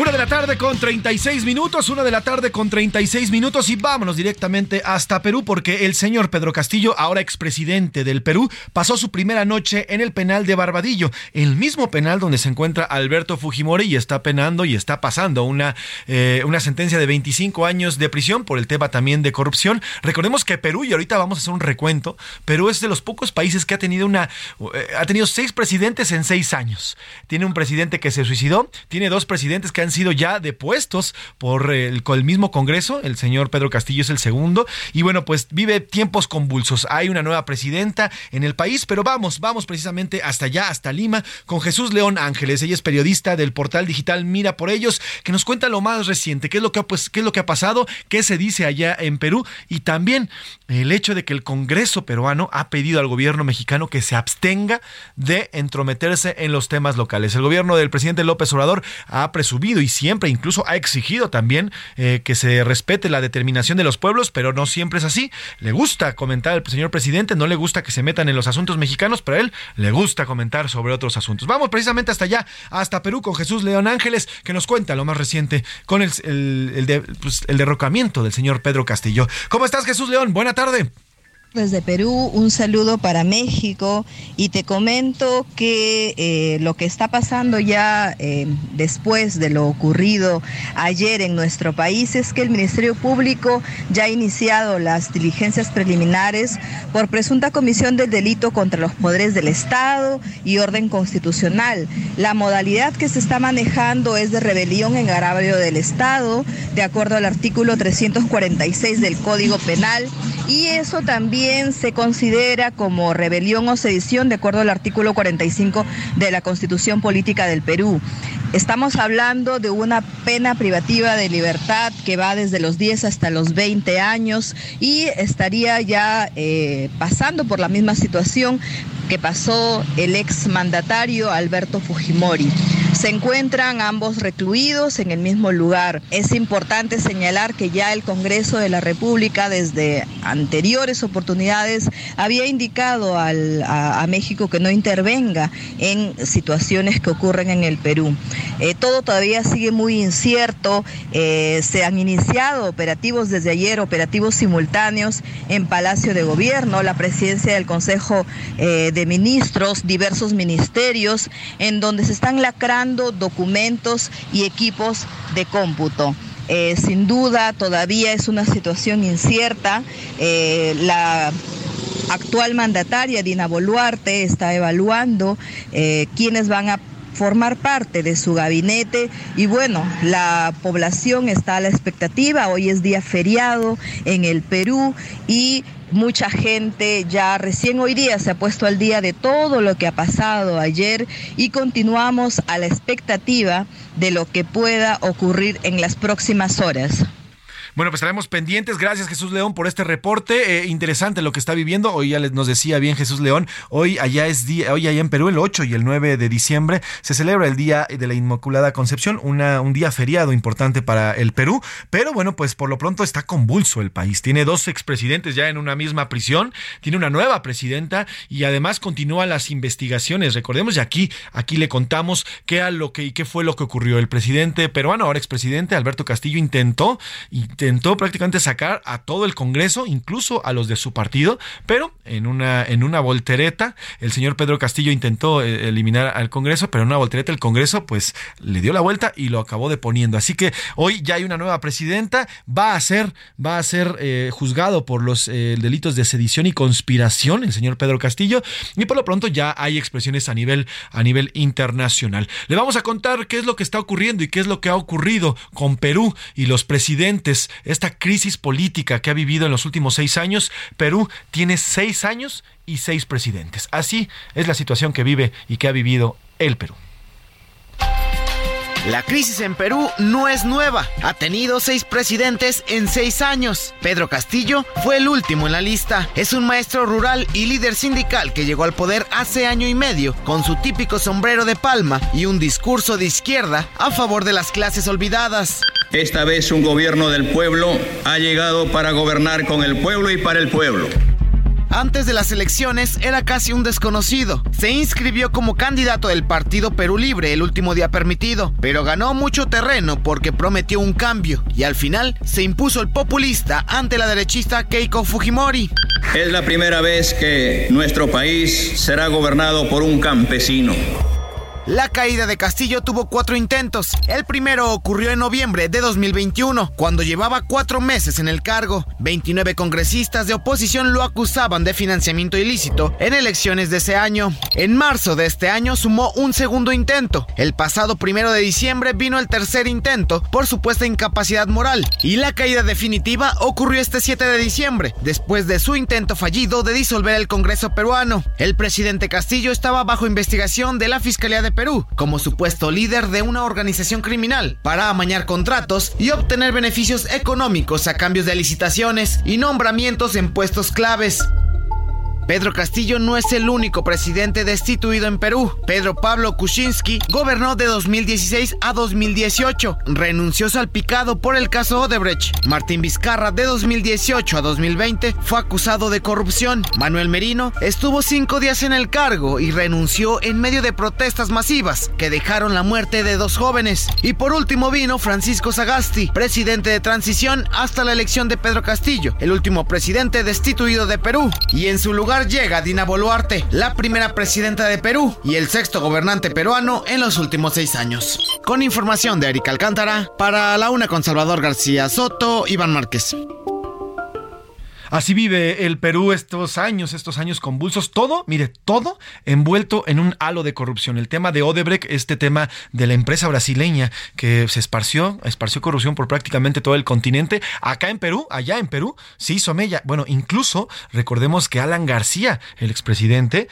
Una de la tarde con 36 minutos, una de la tarde con 36 minutos y vámonos directamente hasta Perú porque el señor Pedro Castillo, ahora expresidente del Perú, pasó su primera noche en el penal de Barbadillo, el mismo penal donde se encuentra Alberto Fujimori y está penando y está pasando una, eh, una sentencia de 25 años de prisión por el tema también de corrupción. Recordemos que Perú, y ahorita vamos a hacer un recuento, Perú es de los pocos países que ha tenido una, eh, ha tenido seis presidentes en seis años. Tiene un presidente que se suicidó, tiene dos presidentes que han sido ya depuestos por el, el mismo Congreso. El señor Pedro Castillo es el segundo. Y bueno, pues vive tiempos convulsos. Hay una nueva presidenta en el país, pero vamos, vamos precisamente hasta allá, hasta Lima, con Jesús León Ángeles. Ella es periodista del portal digital Mira por ellos, que nos cuenta lo más reciente, qué es lo que ha, pues, qué es lo que ha pasado, qué se dice allá en Perú y también el hecho de que el Congreso peruano ha pedido al gobierno mexicano que se abstenga de entrometerse en los temas locales. El gobierno del presidente López Obrador ha presumido y siempre incluso ha exigido también eh, que se respete la determinación de los pueblos, pero no siempre es así. Le gusta comentar al señor presidente, no le gusta que se metan en los asuntos mexicanos, pero a él le gusta comentar sobre otros asuntos. Vamos precisamente hasta allá, hasta Perú, con Jesús León Ángeles, que nos cuenta lo más reciente con el, el, pues, el derrocamiento del señor Pedro Castillo. ¿Cómo estás, Jesús León? Buena tarde desde Perú, un saludo para México y te comento que eh, lo que está pasando ya eh, después de lo ocurrido ayer en nuestro país es que el Ministerio Público ya ha iniciado las diligencias preliminares por presunta comisión del delito contra los poderes del Estado y orden constitucional. La modalidad que se está manejando es de rebelión en agravio del Estado, de acuerdo al artículo 346 del Código Penal, y eso también se considera como rebelión o sedición de acuerdo al artículo 45 de la Constitución Política del Perú. Estamos hablando de una pena privativa de libertad que va desde los 10 hasta los 20 años y estaría ya eh, pasando por la misma situación que pasó el ex mandatario Alberto Fujimori. Se encuentran ambos recluidos en el mismo lugar. Es importante señalar que ya el Congreso de la República desde anteriores oportunidades había indicado a, México que no intervenga en situaciones que ocurren en el Perú. Eh, todo todavía sigue muy incierto. Eh, se han iniciado operativos desde ayer, operativos simultáneos en Palacio de Gobierno, la presidencia del Consejo eh, de Ministros, diversos ministerios, en donde se están lacrando documentos y equipos de cómputo. Eh, sin duda, todavía es una situación incierta. Eh, la actual mandataria, Dina Boluarte, está evaluando eh, quiénes van a formar parte de su gabinete y bueno, la población está a la expectativa, hoy es día feriado en el Perú y mucha gente ya recién hoy día se ha puesto al día de todo lo que ha pasado ayer y continuamos a la expectativa de lo que pueda ocurrir en las próximas horas. Bueno, pues estaremos pendientes. Gracias Jesús León por este reporte. Eh, interesante lo que está viviendo. Hoy ya nos decía bien Jesús León. Hoy allá es día, hoy allá en Perú, el 8 y el 9 de diciembre, se celebra el Día de la Inmaculada Concepción, una, un día feriado importante para el Perú. Pero bueno, pues por lo pronto está convulso el país. Tiene dos expresidentes ya en una misma prisión, tiene una nueva presidenta y además continúan las investigaciones. Recordemos, y aquí, aquí le contamos qué, lo que, y qué fue lo que ocurrió. El presidente peruano, ahora expresidente, Alberto Castillo, intentó, intentó intentó prácticamente sacar a todo el Congreso, incluso a los de su partido, pero en una, en una voltereta, el señor Pedro Castillo intentó eh, eliminar al Congreso, pero en una voltereta el Congreso pues le dio la vuelta y lo acabó deponiendo. Así que hoy ya hay una nueva presidenta, va a ser, va a ser eh, juzgado por los eh, delitos de sedición y conspiración, el señor Pedro Castillo, y por lo pronto ya hay expresiones a nivel, a nivel internacional. Le vamos a contar qué es lo que está ocurriendo y qué es lo que ha ocurrido con Perú y los presidentes esta crisis política que ha vivido en los últimos seis años, Perú tiene seis años y seis presidentes. Así es la situación que vive y que ha vivido el Perú. La crisis en Perú no es nueva. Ha tenido seis presidentes en seis años. Pedro Castillo fue el último en la lista. Es un maestro rural y líder sindical que llegó al poder hace año y medio con su típico sombrero de palma y un discurso de izquierda a favor de las clases olvidadas. Esta vez un gobierno del pueblo ha llegado para gobernar con el pueblo y para el pueblo. Antes de las elecciones era casi un desconocido. Se inscribió como candidato del Partido Perú Libre el último día permitido, pero ganó mucho terreno porque prometió un cambio y al final se impuso el populista ante la derechista Keiko Fujimori. Es la primera vez que nuestro país será gobernado por un campesino. La caída de Castillo tuvo cuatro intentos. El primero ocurrió en noviembre de 2021, cuando llevaba cuatro meses en el cargo. 29 congresistas de oposición lo acusaban de financiamiento ilícito en elecciones de ese año. En marzo de este año sumó un segundo intento. El pasado primero de diciembre vino el tercer intento por supuesta incapacidad moral. Y la caída definitiva ocurrió este 7 de diciembre, después de su intento fallido de disolver el Congreso peruano. El presidente Castillo estaba bajo investigación de la Fiscalía de Perú como supuesto líder de una organización criminal para amañar contratos y obtener beneficios económicos a cambios de licitaciones y nombramientos en puestos claves. Pedro Castillo no es el único presidente destituido en Perú. Pedro Pablo Kuczynski gobernó de 2016 a 2018. Renunció salpicado por el caso Odebrecht. Martín Vizcarra de 2018 a 2020 fue acusado de corrupción. Manuel Merino estuvo cinco días en el cargo y renunció en medio de protestas masivas que dejaron la muerte de dos jóvenes. Y por último vino Francisco Sagasti, presidente de transición hasta la elección de Pedro Castillo, el último presidente destituido de Perú. Y en su lugar llega Dina Boluarte, la primera presidenta de Perú y el sexto gobernante peruano en los últimos seis años. Con información de Erika Alcántara, para la una con Salvador García Soto, Iván Márquez. Así vive el Perú estos años, estos años convulsos. Todo, mire, todo envuelto en un halo de corrupción. El tema de Odebrecht, este tema de la empresa brasileña que se esparció, esparció corrupción por prácticamente todo el continente. Acá en Perú, allá en Perú, se hizo mella. Bueno, incluso recordemos que Alan García, el expresidente,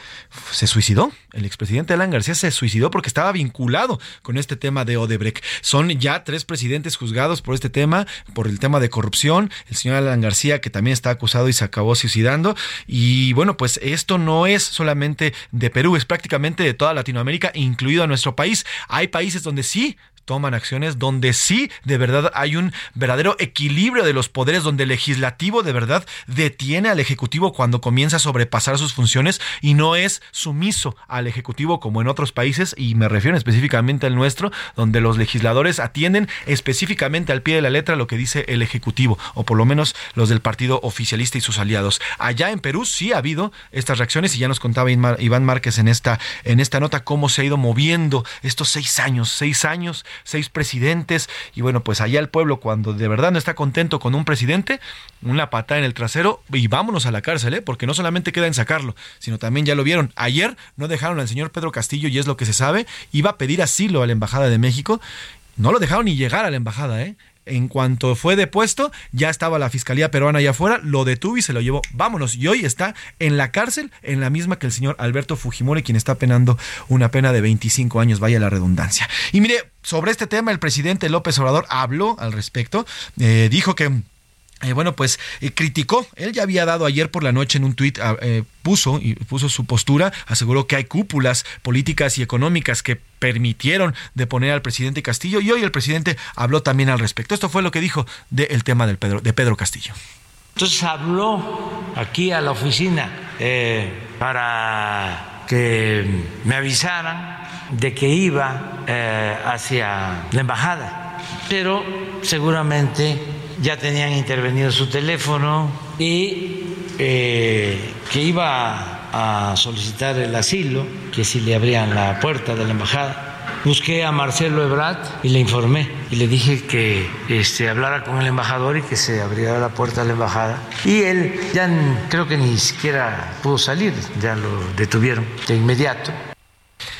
se suicidó. El expresidente Alan García se suicidó porque estaba vinculado con este tema de Odebrecht. Son ya tres presidentes juzgados por este tema, por el tema de corrupción. El señor Alan García, que también está acusado y se acabó suicidando. Y bueno, pues esto no es solamente de Perú, es prácticamente de toda Latinoamérica, incluido a nuestro país. Hay países donde sí toman acciones donde sí de verdad hay un verdadero equilibrio de los poderes, donde el legislativo de verdad detiene al ejecutivo cuando comienza a sobrepasar sus funciones y no es sumiso al ejecutivo como en otros países y me refiero específicamente al nuestro, donde los legisladores atienden específicamente al pie de la letra lo que dice el ejecutivo o por lo menos los del partido oficialista y sus aliados. Allá en Perú sí ha habido estas reacciones y ya nos contaba Iván Márquez en esta en esta nota cómo se ha ido moviendo estos seis años, seis años seis presidentes. Y bueno, pues allá el pueblo, cuando de verdad no está contento con un presidente, una patada en el trasero y vámonos a la cárcel, ¿eh? porque no solamente queda en sacarlo, sino también ya lo vieron. Ayer no dejaron al señor Pedro Castillo, y es lo que se sabe, iba a pedir asilo a la Embajada de México. No lo dejaron ni llegar a la embajada, ¿eh? En cuanto fue depuesto, ya estaba la Fiscalía Peruana allá afuera, lo detuvo y se lo llevó. Vámonos. Y hoy está en la cárcel, en la misma que el señor Alberto Fujimori, quien está penando una pena de 25 años, vaya la redundancia. Y mire, sobre este tema, el presidente López Obrador habló al respecto, eh, dijo que eh, bueno, pues eh, criticó, él ya había dado ayer por la noche en un tuit, ah, eh, puso, puso su postura, aseguró que hay cúpulas políticas y económicas que permitieron deponer al presidente Castillo y hoy el presidente habló también al respecto. Esto fue lo que dijo del tema Pedro, de Pedro Castillo. Entonces habló aquí a la oficina para que me avisaran de que iba hacia la embajada, pero seguramente ya tenían intervenido su teléfono y eh, que iba a solicitar el asilo, que si le abrían la puerta de la embajada. Busqué a Marcelo Ebrat y le informé y le dije que este, hablara con el embajador y que se abriera la puerta de la embajada. Y él ya creo que ni siquiera pudo salir, ya lo detuvieron de inmediato.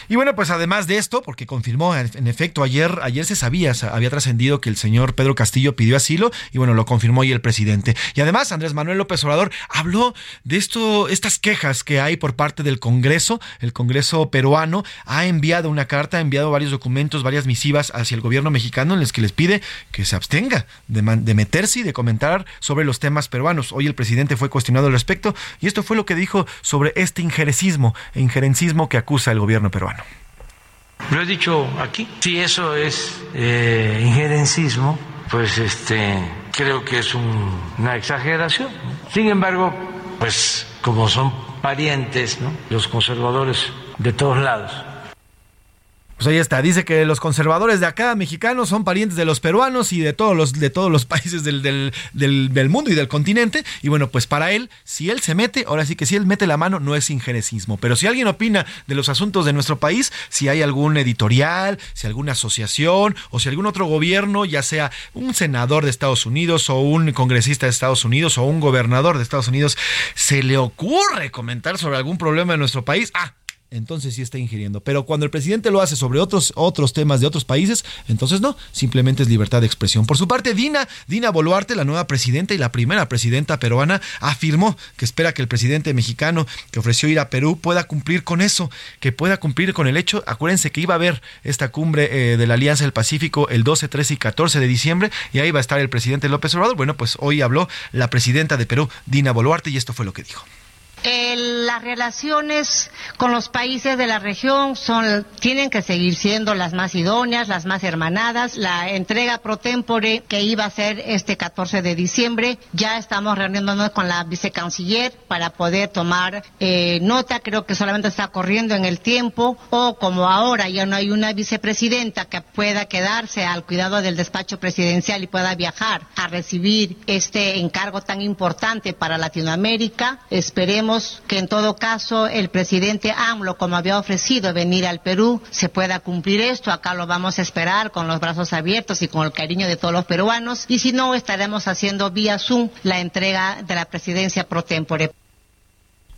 Y bueno, pues además de esto, porque confirmó, en efecto, ayer, ayer se sabía, había trascendido que el señor Pedro Castillo pidió asilo y bueno, lo confirmó hoy el presidente. Y además, Andrés Manuel López Obrador habló de esto, estas quejas que hay por parte del Congreso. El Congreso peruano ha enviado una carta, ha enviado varios documentos, varias misivas hacia el gobierno mexicano en las que les pide que se abstenga de, de meterse y de comentar sobre los temas peruanos. Hoy el presidente fue cuestionado al respecto y esto fue lo que dijo sobre este injerencismo, injerencismo que acusa el gobierno peruano. Lo he dicho aquí. Si eso es eh, injerencismo, pues este creo que es una exageración. Sin embargo, pues como son parientes, los conservadores de todos lados, pues ahí está, dice que los conservadores de acá, mexicanos, son parientes de los peruanos y de todos los, de todos los países del, del, del, mundo y del continente. Y bueno, pues para él, si él se mete, ahora sí que si él mete la mano, no es injerencismo. Pero si alguien opina de los asuntos de nuestro país, si hay algún editorial, si alguna asociación o si algún otro gobierno, ya sea un senador de Estados Unidos o un congresista de Estados Unidos o un gobernador de Estados Unidos, se le ocurre comentar sobre algún problema de nuestro país, ah, entonces sí está ingiriendo. Pero cuando el presidente lo hace sobre otros, otros temas de otros países, entonces no, simplemente es libertad de expresión. Por su parte, Dina, Dina Boluarte, la nueva presidenta y la primera presidenta peruana, afirmó que espera que el presidente mexicano que ofreció ir a Perú pueda cumplir con eso, que pueda cumplir con el hecho. Acuérdense que iba a haber esta cumbre eh, de la Alianza del Pacífico el 12, 13 y 14 de diciembre y ahí va a estar el presidente López Obrador. Bueno, pues hoy habló la presidenta de Perú, Dina Boluarte, y esto fue lo que dijo las relaciones con los países de la región son, tienen que seguir siendo las más idóneas, las más hermanadas. La entrega pro tempore que iba a ser este 14 de diciembre, ya estamos reuniéndonos con la vicecanciller para poder tomar eh, nota. Creo que solamente está corriendo en el tiempo o como ahora ya no hay una vicepresidenta que pueda quedarse al cuidado del despacho presidencial y pueda viajar a recibir este encargo tan importante para Latinoamérica. Esperemos que en todo caso el presidente AMLO, como había ofrecido venir al Perú, se pueda cumplir esto. Acá lo vamos a esperar con los brazos abiertos y con el cariño de todos los peruanos. Y si no, estaremos haciendo vía Zoom la entrega de la presidencia pro tempore.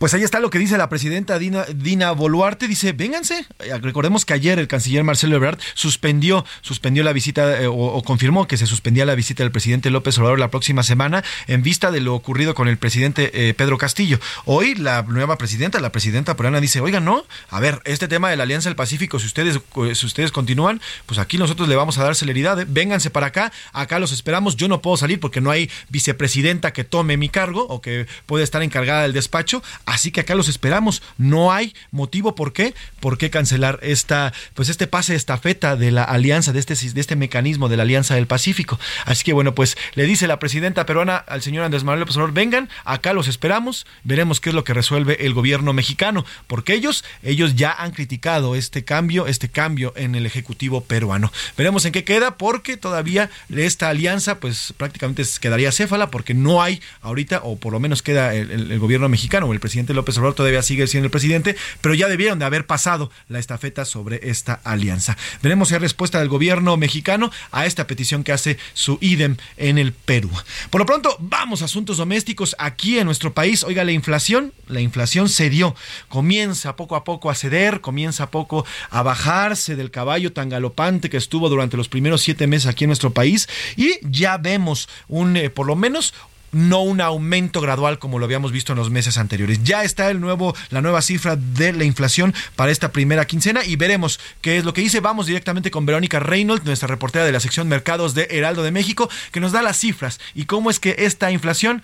Pues ahí está lo que dice la presidenta Dina, Dina Boluarte. Dice, vénganse. Eh, recordemos que ayer el canciller Marcelo Ebrard suspendió, suspendió la visita eh, o, confirmó que se suspendía la visita del presidente López Obrador la próxima semana en vista de lo ocurrido con el presidente eh, Pedro Castillo. Hoy la nueva presidenta, la presidenta peruana, dice, oigan, no, a ver, este tema de la Alianza del Pacífico, si ustedes, si ustedes continúan, pues aquí nosotros le vamos a dar celeridad. Vénganse para acá, acá los esperamos. Yo no puedo salir porque no hay vicepresidenta que tome mi cargo o que pueda estar encargada del despacho Así que acá los esperamos. No hay motivo por qué, por qué cancelar esta, pues este pase de estafeta de la alianza, de este, de este mecanismo de la Alianza del Pacífico. Así que bueno, pues le dice la presidenta peruana al señor Andrés Manuel López Obrador, vengan, acá los esperamos, veremos qué es lo que resuelve el gobierno mexicano, porque ellos, ellos ya han criticado este cambio, este cambio en el Ejecutivo peruano. Veremos en qué queda, porque todavía esta alianza, pues prácticamente quedaría céfala, porque no hay ahorita, o por lo menos queda el, el gobierno mexicano o el presidente López Obrador todavía sigue siendo el presidente, pero ya debieron de haber pasado la estafeta sobre esta alianza. Veremos si respuesta del gobierno mexicano a esta petición que hace su IDEM en el Perú. Por lo pronto, vamos a asuntos domésticos aquí en nuestro país. Oiga, la inflación, la inflación cedió, comienza poco a poco a ceder, comienza poco a bajarse del caballo tan galopante que estuvo durante los primeros siete meses aquí en nuestro país y ya vemos un, eh, por lo menos, no un aumento gradual como lo habíamos visto en los meses anteriores. Ya está el nuevo, la nueva cifra de la inflación para esta primera quincena y veremos qué es lo que dice. Vamos directamente con Verónica Reynolds, nuestra reportera de la sección Mercados de Heraldo de México, que nos da las cifras y cómo es que esta inflación,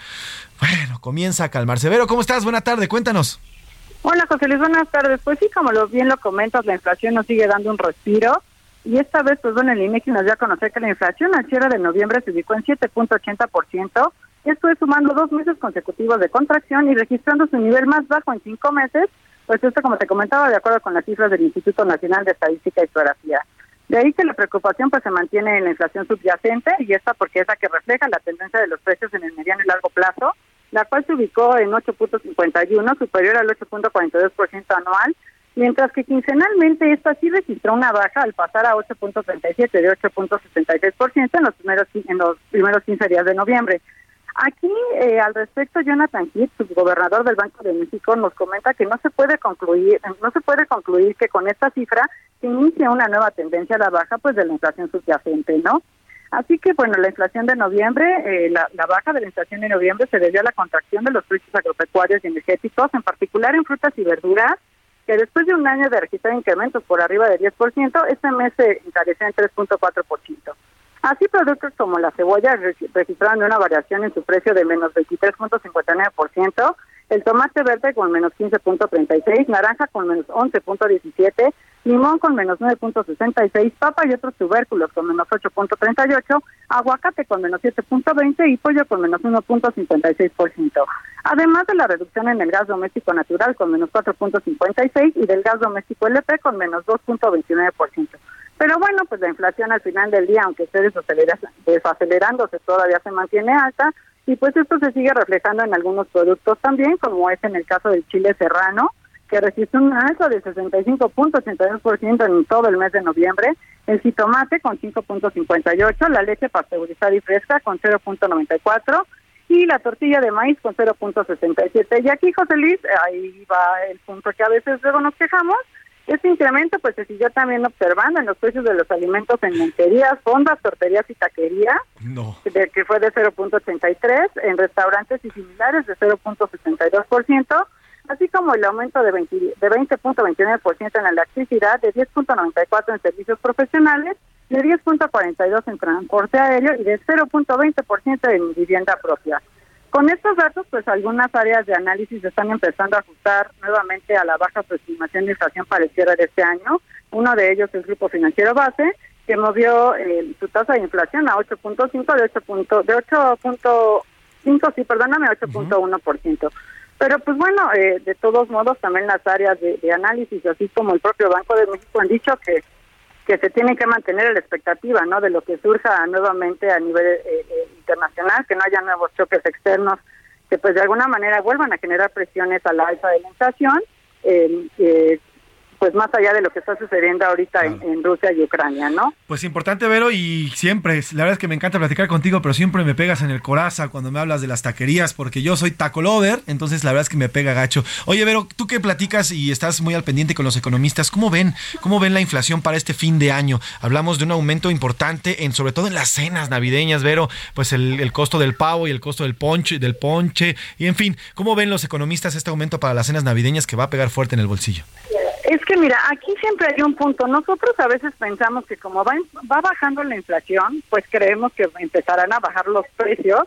bueno, comienza a calmarse. Vero, ¿cómo estás? Buena tarde, cuéntanos. Hola José Luis, buenas tardes. Pues sí, como lo bien lo comentas, la inflación nos sigue dando un respiro y esta vez, pues bueno, el INEGI nos dio a conocer que la inflación al cierre de noviembre se ubicó en 7.80%, esto es sumando dos meses consecutivos de contracción y registrando su nivel más bajo en cinco meses, pues esto, como te comentaba, de acuerdo con las cifras del Instituto Nacional de Estadística y Geografía. De ahí que la preocupación pues se mantiene en la inflación subyacente y esta porque es la que refleja la tendencia de los precios en el mediano y largo plazo, la cual se ubicó en 8.51, superior al 8.42% anual, mientras que quincenalmente esta sí registró una baja al pasar a 8.37 de 8.66% en los primeros en los primeros 15 días de noviembre. Aquí, eh, al respecto, Jonathan Heath, subgobernador del Banco de México, nos comenta que no se puede concluir, no se puede concluir que con esta cifra se inicia una nueva tendencia a la baja, pues de la inflación subyacente, ¿no? Así que, bueno, la inflación de noviembre, eh, la, la, baja de la inflación de noviembre se debió a la contracción de los precios agropecuarios y energéticos, en particular en frutas y verduras, que después de un año de registrar incrementos por arriba del 10%, este mes se encareció en 3.4%. Así productos como la cebolla registraron una variación en su precio de menos 23.59%, el tomate verde con menos 15.36, naranja con menos 11.17, limón con menos 9.66, papa y otros tubérculos con menos 8.38, aguacate con menos 7.20 y pollo con menos 1.56%. Además de la reducción en el gas doméstico natural con menos 4.56 y del gas doméstico LP con menos 2.29%. Pero bueno, pues la inflación al final del día, aunque esté desacelerándose, todavía se mantiene alta y pues esto se sigue reflejando en algunos productos también, como es en el caso del chile serrano, que registró un alza de 65.82% en todo el mes de noviembre, el jitomate con 5.58, la leche pasteurizada y fresca con 0.94 y la tortilla de maíz con 0.67. Y aquí, José Luis, ahí va el punto que a veces luego nos quejamos, este incremento pues se siguió también observando en los precios de los alimentos en monterías, fondas, torterías y taquerías, de, que fue de 0.83, en restaurantes y similares de 0.62%, así como el aumento de 20.29% en la electricidad, de 10.94 en servicios profesionales, de 10.42 en transporte aéreo y de 0.20% en vivienda propia. Con estos datos, pues algunas áreas de análisis están empezando a ajustar nuevamente a la baja su estimación de inflación para el cierre de este año. Uno de ellos es el Grupo Financiero Base, que movió eh, su tasa de inflación a 8.5 de 8. de 8.5, sí, perdóname, 8.1%. Pero pues bueno, eh, de todos modos también las áreas de, de análisis, así como el propio Banco de México han dicho que que se tiene que mantener la expectativa no de lo que surja nuevamente a nivel eh, eh, internacional que no haya nuevos choques externos que pues de alguna manera vuelvan a generar presiones a la alza de la inflación eh, pues más allá de lo que está sucediendo ahorita en, Rusia y Ucrania, ¿no? Pues importante, Vero, y siempre, la verdad es que me encanta platicar contigo, pero siempre me pegas en el coraza cuando me hablas de las taquerías, porque yo soy taco lover, entonces la verdad es que me pega gacho. Oye, Vero, tú que platicas y estás muy al pendiente con los economistas, ¿cómo ven, cómo ven la inflación para este fin de año? Hablamos de un aumento importante, en sobre todo en las cenas navideñas, Vero, pues el, el costo del pavo y el costo del ponche, del ponche, y en fin, ¿cómo ven los economistas este aumento para las cenas navideñas que va a pegar fuerte en el bolsillo? Es que mira, aquí siempre hay un punto. Nosotros a veces pensamos que como va, bajando la inflación, pues creemos que empezarán a bajar los precios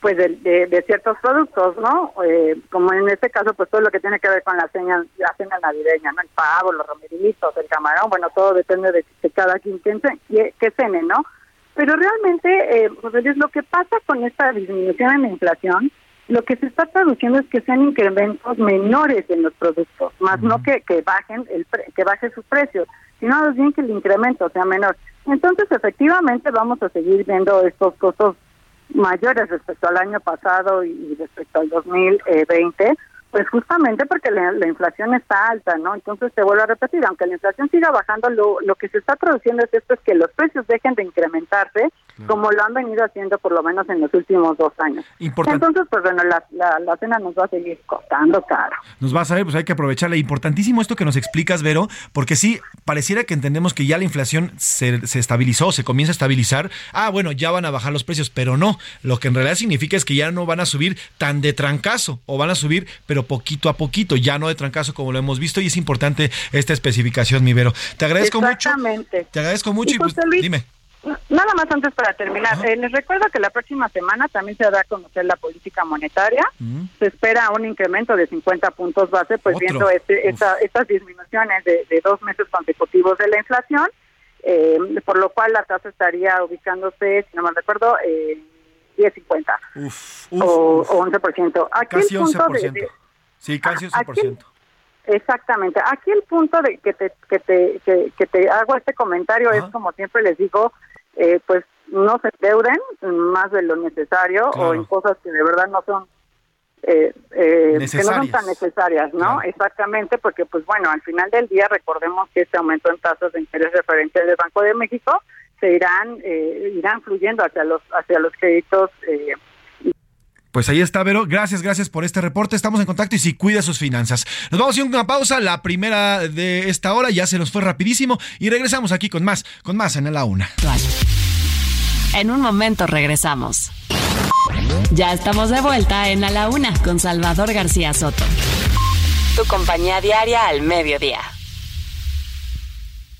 pues de, de, ciertos productos, ¿no? Eh, como en este caso, pues todo lo que tiene que ver con la cena, la navideña, ¿no? El pavo, los romeritos, el camarón, bueno, todo depende de, cada quien que, que cene, ¿no? Pero realmente, eh, pues lo que pasa con esta disminución en la inflación lo que se está traduciendo es que sean incrementos menores en los productos, más no que, que bajen el que baje su precio, sino más bien que el incremento sea menor. Entonces, efectivamente, vamos a seguir viendo estos costos mayores respecto al año pasado y respecto al 2020, Pues justamente porque la, inflación está alta, ¿no? Entonces te vuelvo a repetir, aunque la inflación siga bajando, lo, lo que se está traduciendo es esto, es que los precios dejen de incrementarse, como lo han venido haciendo por lo menos en los últimos dos años. Entonces, pues bueno, la, la, cena nos va a seguir costando caro. Nos va a saber, pues hay que aprovecharla. Importantísimo esto que nos explicas, Vero, porque sí, pareciera que entendemos que ya la inflación se, se estabilizó, se comienza a estabilizar. Ah, bueno, ya van a bajar los precios, pero no. Lo que en realidad significa es que ya no van a subir tan de trancazo, o van a subir, pero poquito a poquito, ya no de trancazo como lo hemos visto y es importante esta especificación, mi Vero. Te agradezco mucho. Te agradezco mucho y, pues, dime. Nada más antes para terminar, eh, les recuerdo que la próxima semana también se dará a conocer la política monetaria. Mm. Se espera un incremento de 50 puntos base, pues viendo este, estas disminuciones de, dos meses consecutivos de la inflación, eh, por lo cual la tasa estaría ubicándose, si no me recuerdo, eh, 10.50 o, 11%. Aquí Casi el punto 11%. De, Sí, casi un por exactamente. Aquí el punto de que te, que te, que, te hago este comentario es, como siempre les digo, eh, pues no se deuden más de lo necesario o en cosas que de verdad no son eh, eh, que no son tan necesarias, ¿no? Exactamente, porque pues bueno, al final del día recordemos que este aumento en tasas de interés referente del Banco de México se irán eh, irán fluyendo hacia los hacia los créditos eh, pues ahí está, Vero. Gracias, gracias por este reporte. Estamos en contacto y si cuida sus finanzas. Nos vamos a una pausa, la primera de esta hora, ya se nos fue rapidísimo y regresamos aquí con más, con más en la una. En un momento regresamos. Ya estamos de vuelta en A la Una con Salvador García Soto. Tu compañía diaria al mediodía.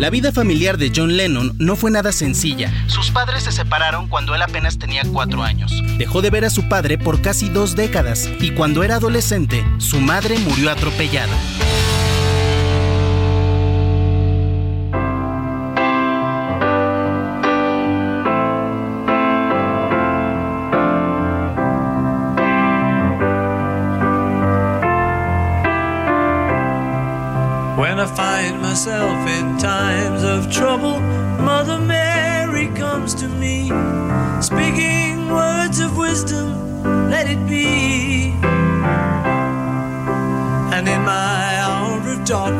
La vida familiar de John Lennon no fue nada sencilla. Sus padres se separaron cuando él apenas tenía cuatro años. Dejó de ver a su padre por casi dos décadas y cuando era adolescente, su madre murió atropellada. myself in times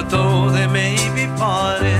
For though they may be parted,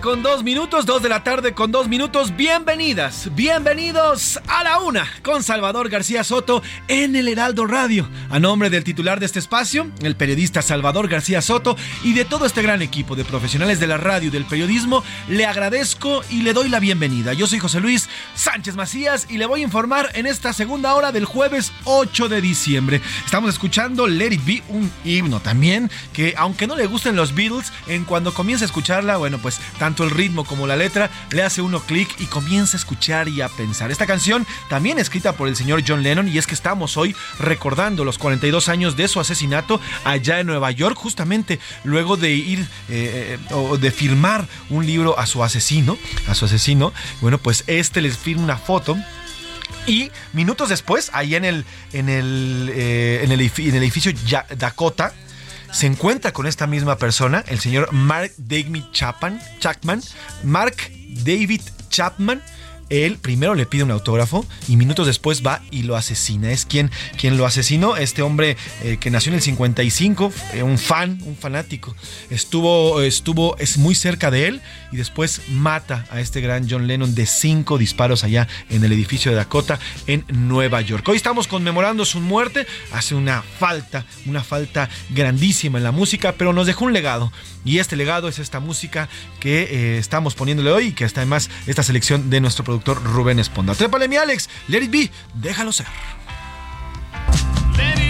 con dos minutos, dos de la tarde con dos minutos. Bienvenidas, bienvenidos a la una con Salvador García Soto en el Heraldo Radio. A nombre del titular de este espacio, el periodista Salvador García Soto y de todo este gran equipo de profesionales de la radio y del periodismo, le agradezco y le doy la bienvenida. Yo soy José Luis Sánchez Macías y le voy a informar en esta segunda hora del jueves 8 de diciembre. Estamos escuchando Let It Be, un himno también que aunque no le gusten los Beatles, en cuando comienza a escucharla, bueno, pues pues tanto el ritmo como la letra le hace uno clic y comienza a escuchar y a pensar. Esta canción también escrita por el señor John Lennon y es que estamos hoy recordando los 42 años de su asesinato allá en Nueva York, justamente luego de ir eh, eh, o de firmar un libro a su asesino, a su asesino. Bueno, pues este les firma una foto y minutos después, ahí en el, en el, eh, en el, edificio Dakota, se encuentra con esta misma persona, el señor Mark David Chapman, Chapman, Mark David Chapman, él primero le pide un autógrafo y minutos después va y lo asesina. Es quien, quien lo asesinó, este hombre eh, que nació en el 55, eh, un fan, un fanático. Estuvo, estuvo, es muy cerca de él y después mata a este gran John Lennon de cinco disparos allá en el edificio de Dakota en Nueva York. Hoy estamos conmemorando su muerte. Hace una falta, una falta grandísima en la música, pero nos dejó un legado. Y este legado es esta música que eh, estamos poniéndole hoy y que está además esta selección de nuestro productor Rubén Esponda. Trépale mi Alex, let it be, déjalo ser. Let it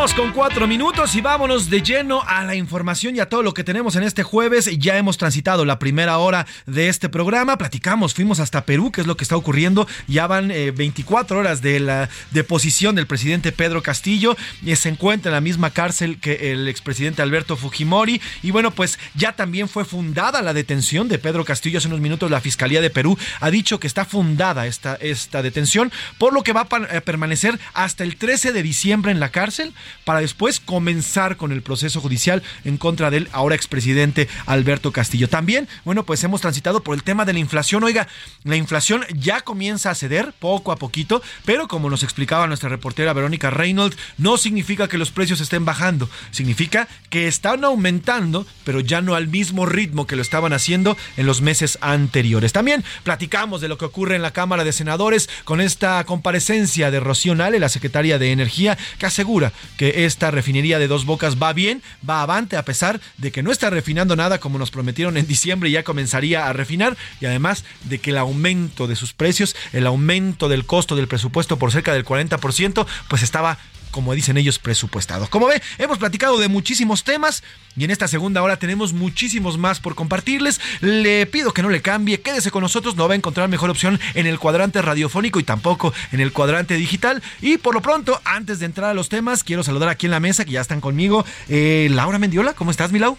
con cuatro minutos y vámonos de lleno a la información y a todo lo que tenemos en este jueves. Ya hemos transitado la primera hora de este programa. Platicamos, fuimos hasta Perú, que es lo que está ocurriendo. Ya van 24 eh, horas de la deposición del presidente Pedro Castillo. Y se encuentra en la misma cárcel que el expresidente Alberto Fujimori. Y bueno, pues ya también fue fundada la detención de Pedro Castillo. Hace unos minutos la Fiscalía de Perú ha dicho que está fundada esta, esta detención, por lo que va a permanecer hasta el 13 de diciembre en la cárcel para después comenzar con el proceso judicial en contra del ahora expresidente Alberto Castillo. También, bueno, pues hemos transitado por el tema de la inflación. Oiga, la inflación ya comienza a ceder poco a poquito, pero como nos explicaba nuestra reportera Verónica Reynolds, no significa que los precios estén bajando, significa que están aumentando, pero ya no al mismo ritmo que lo estaban haciendo en los meses anteriores. También platicamos de lo que ocurre en la Cámara de Senadores con esta comparecencia de Rocío Nale, la secretaria de Energía, que asegura que esta refinería de dos bocas va bien, va avante, a pesar de que no está refinando nada como nos prometieron en diciembre y ya comenzaría a refinar, y además de que el aumento de sus precios, el aumento del costo del presupuesto por cerca del 40%, pues estaba como dicen ellos, presupuestados. Como ve, hemos platicado de muchísimos temas y en esta segunda hora tenemos muchísimos más por compartirles. Le pido que no le cambie, quédese con nosotros, no va a encontrar mejor opción en el cuadrante radiofónico y tampoco en el cuadrante digital. Y por lo pronto, antes de entrar a los temas, quiero saludar aquí en la mesa que ya están conmigo. Eh, Laura Mendiola, ¿cómo estás, Milau?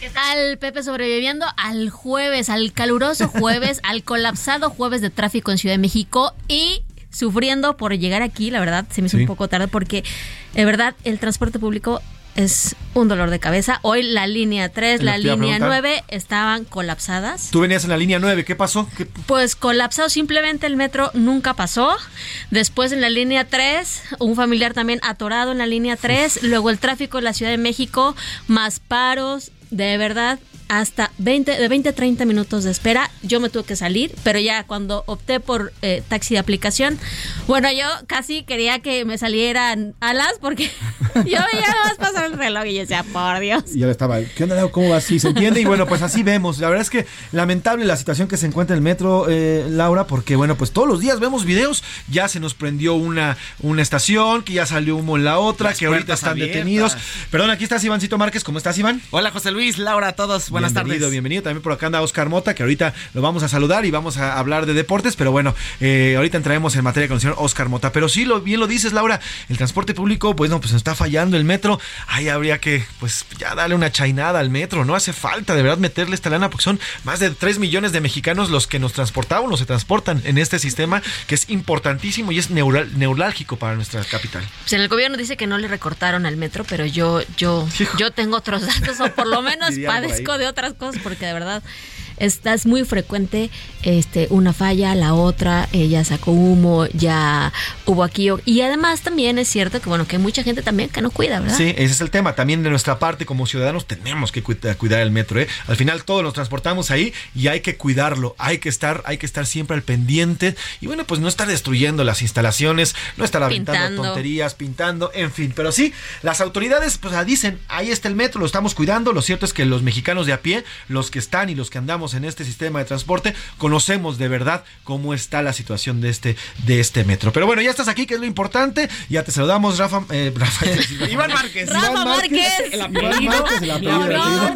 ¿Qué tal, Pepe? Sobreviviendo al jueves, al caluroso jueves, al colapsado jueves de tráfico en Ciudad de México y sufriendo por llegar aquí, la verdad, se me hizo un poco tarde porque, de verdad, el transporte público es un dolor de cabeza. Hoy la línea 3, la línea 9 estaban colapsadas. Tú venías en la línea 9, ¿qué pasó? Pues colapsado, simplemente el metro nunca pasó. Después en la línea 3, un familiar también atorado en la línea 3. Luego el tráfico en la Ciudad de México, más paros. De verdad, hasta 20, de 20 a 30 minutos de espera. Yo me tuve que salir, pero ya cuando opté por eh, taxi de aplicación, bueno, yo casi quería que me salieran alas porque yo veía más pasar el reloj y yo decía, por Dios. Y ya estaba, ¿qué onda, ¿Cómo va así? ¿Se entiende? Y bueno, pues así vemos. La verdad es que lamentable la situación que se encuentra en el metro, eh, Laura, porque bueno, pues todos los días vemos videos. Ya se nos prendió una, una estación, que ya salió humo en la otra, que ahorita están detenidos. Perdón, aquí estás Ivancito Márquez. ¿Cómo estás, Iván? Hola, José Luis, Laura, a todos buenas bienvenido, tardes. Bienvenido, También por acá anda Oscar Mota, que ahorita lo vamos a saludar y vamos a hablar de deportes, pero bueno, eh, ahorita entraremos en materia con el señor Oscar Mota. Pero sí, lo, bien lo dices, Laura, el transporte público, pues no, pues está fallando el metro. Ahí habría que, pues ya darle una chainada al metro, no hace falta de verdad meterle esta lana, porque son más de 3 millones de mexicanos los que nos transportaban o se transportan en este sistema, que es importantísimo y es neurálgico para nuestra capital. Pues en el gobierno dice que no le recortaron al metro, pero yo, yo, yo tengo otros datos, o por lo menos padezco de otras cosas porque de verdad esta es muy frecuente este, una falla, la otra, ella sacó humo, ya hubo aquí. Y además también es cierto que, bueno, que hay mucha gente también que no cuida, ¿verdad? Sí, ese es el tema. También de nuestra parte como ciudadanos tenemos que cuidar el metro. ¿eh? Al final todos nos transportamos ahí y hay que cuidarlo. Hay que estar, hay que estar siempre al pendiente y bueno, pues no estar destruyendo las instalaciones, no estar aventando tonterías, pintando, en fin. Pero sí, las autoridades pues dicen, ahí está el metro, lo estamos cuidando. Lo cierto es que los mexicanos de a pie, los que están y los que andamos en este sistema de transporte, conocemos de verdad cómo está la situación de este, de este metro. Pero bueno, ya estás aquí, que es lo importante. Ya te saludamos, Rafa. Eh, Iván Márquez. Rafa Márquez. Iván Márquez, el apellido,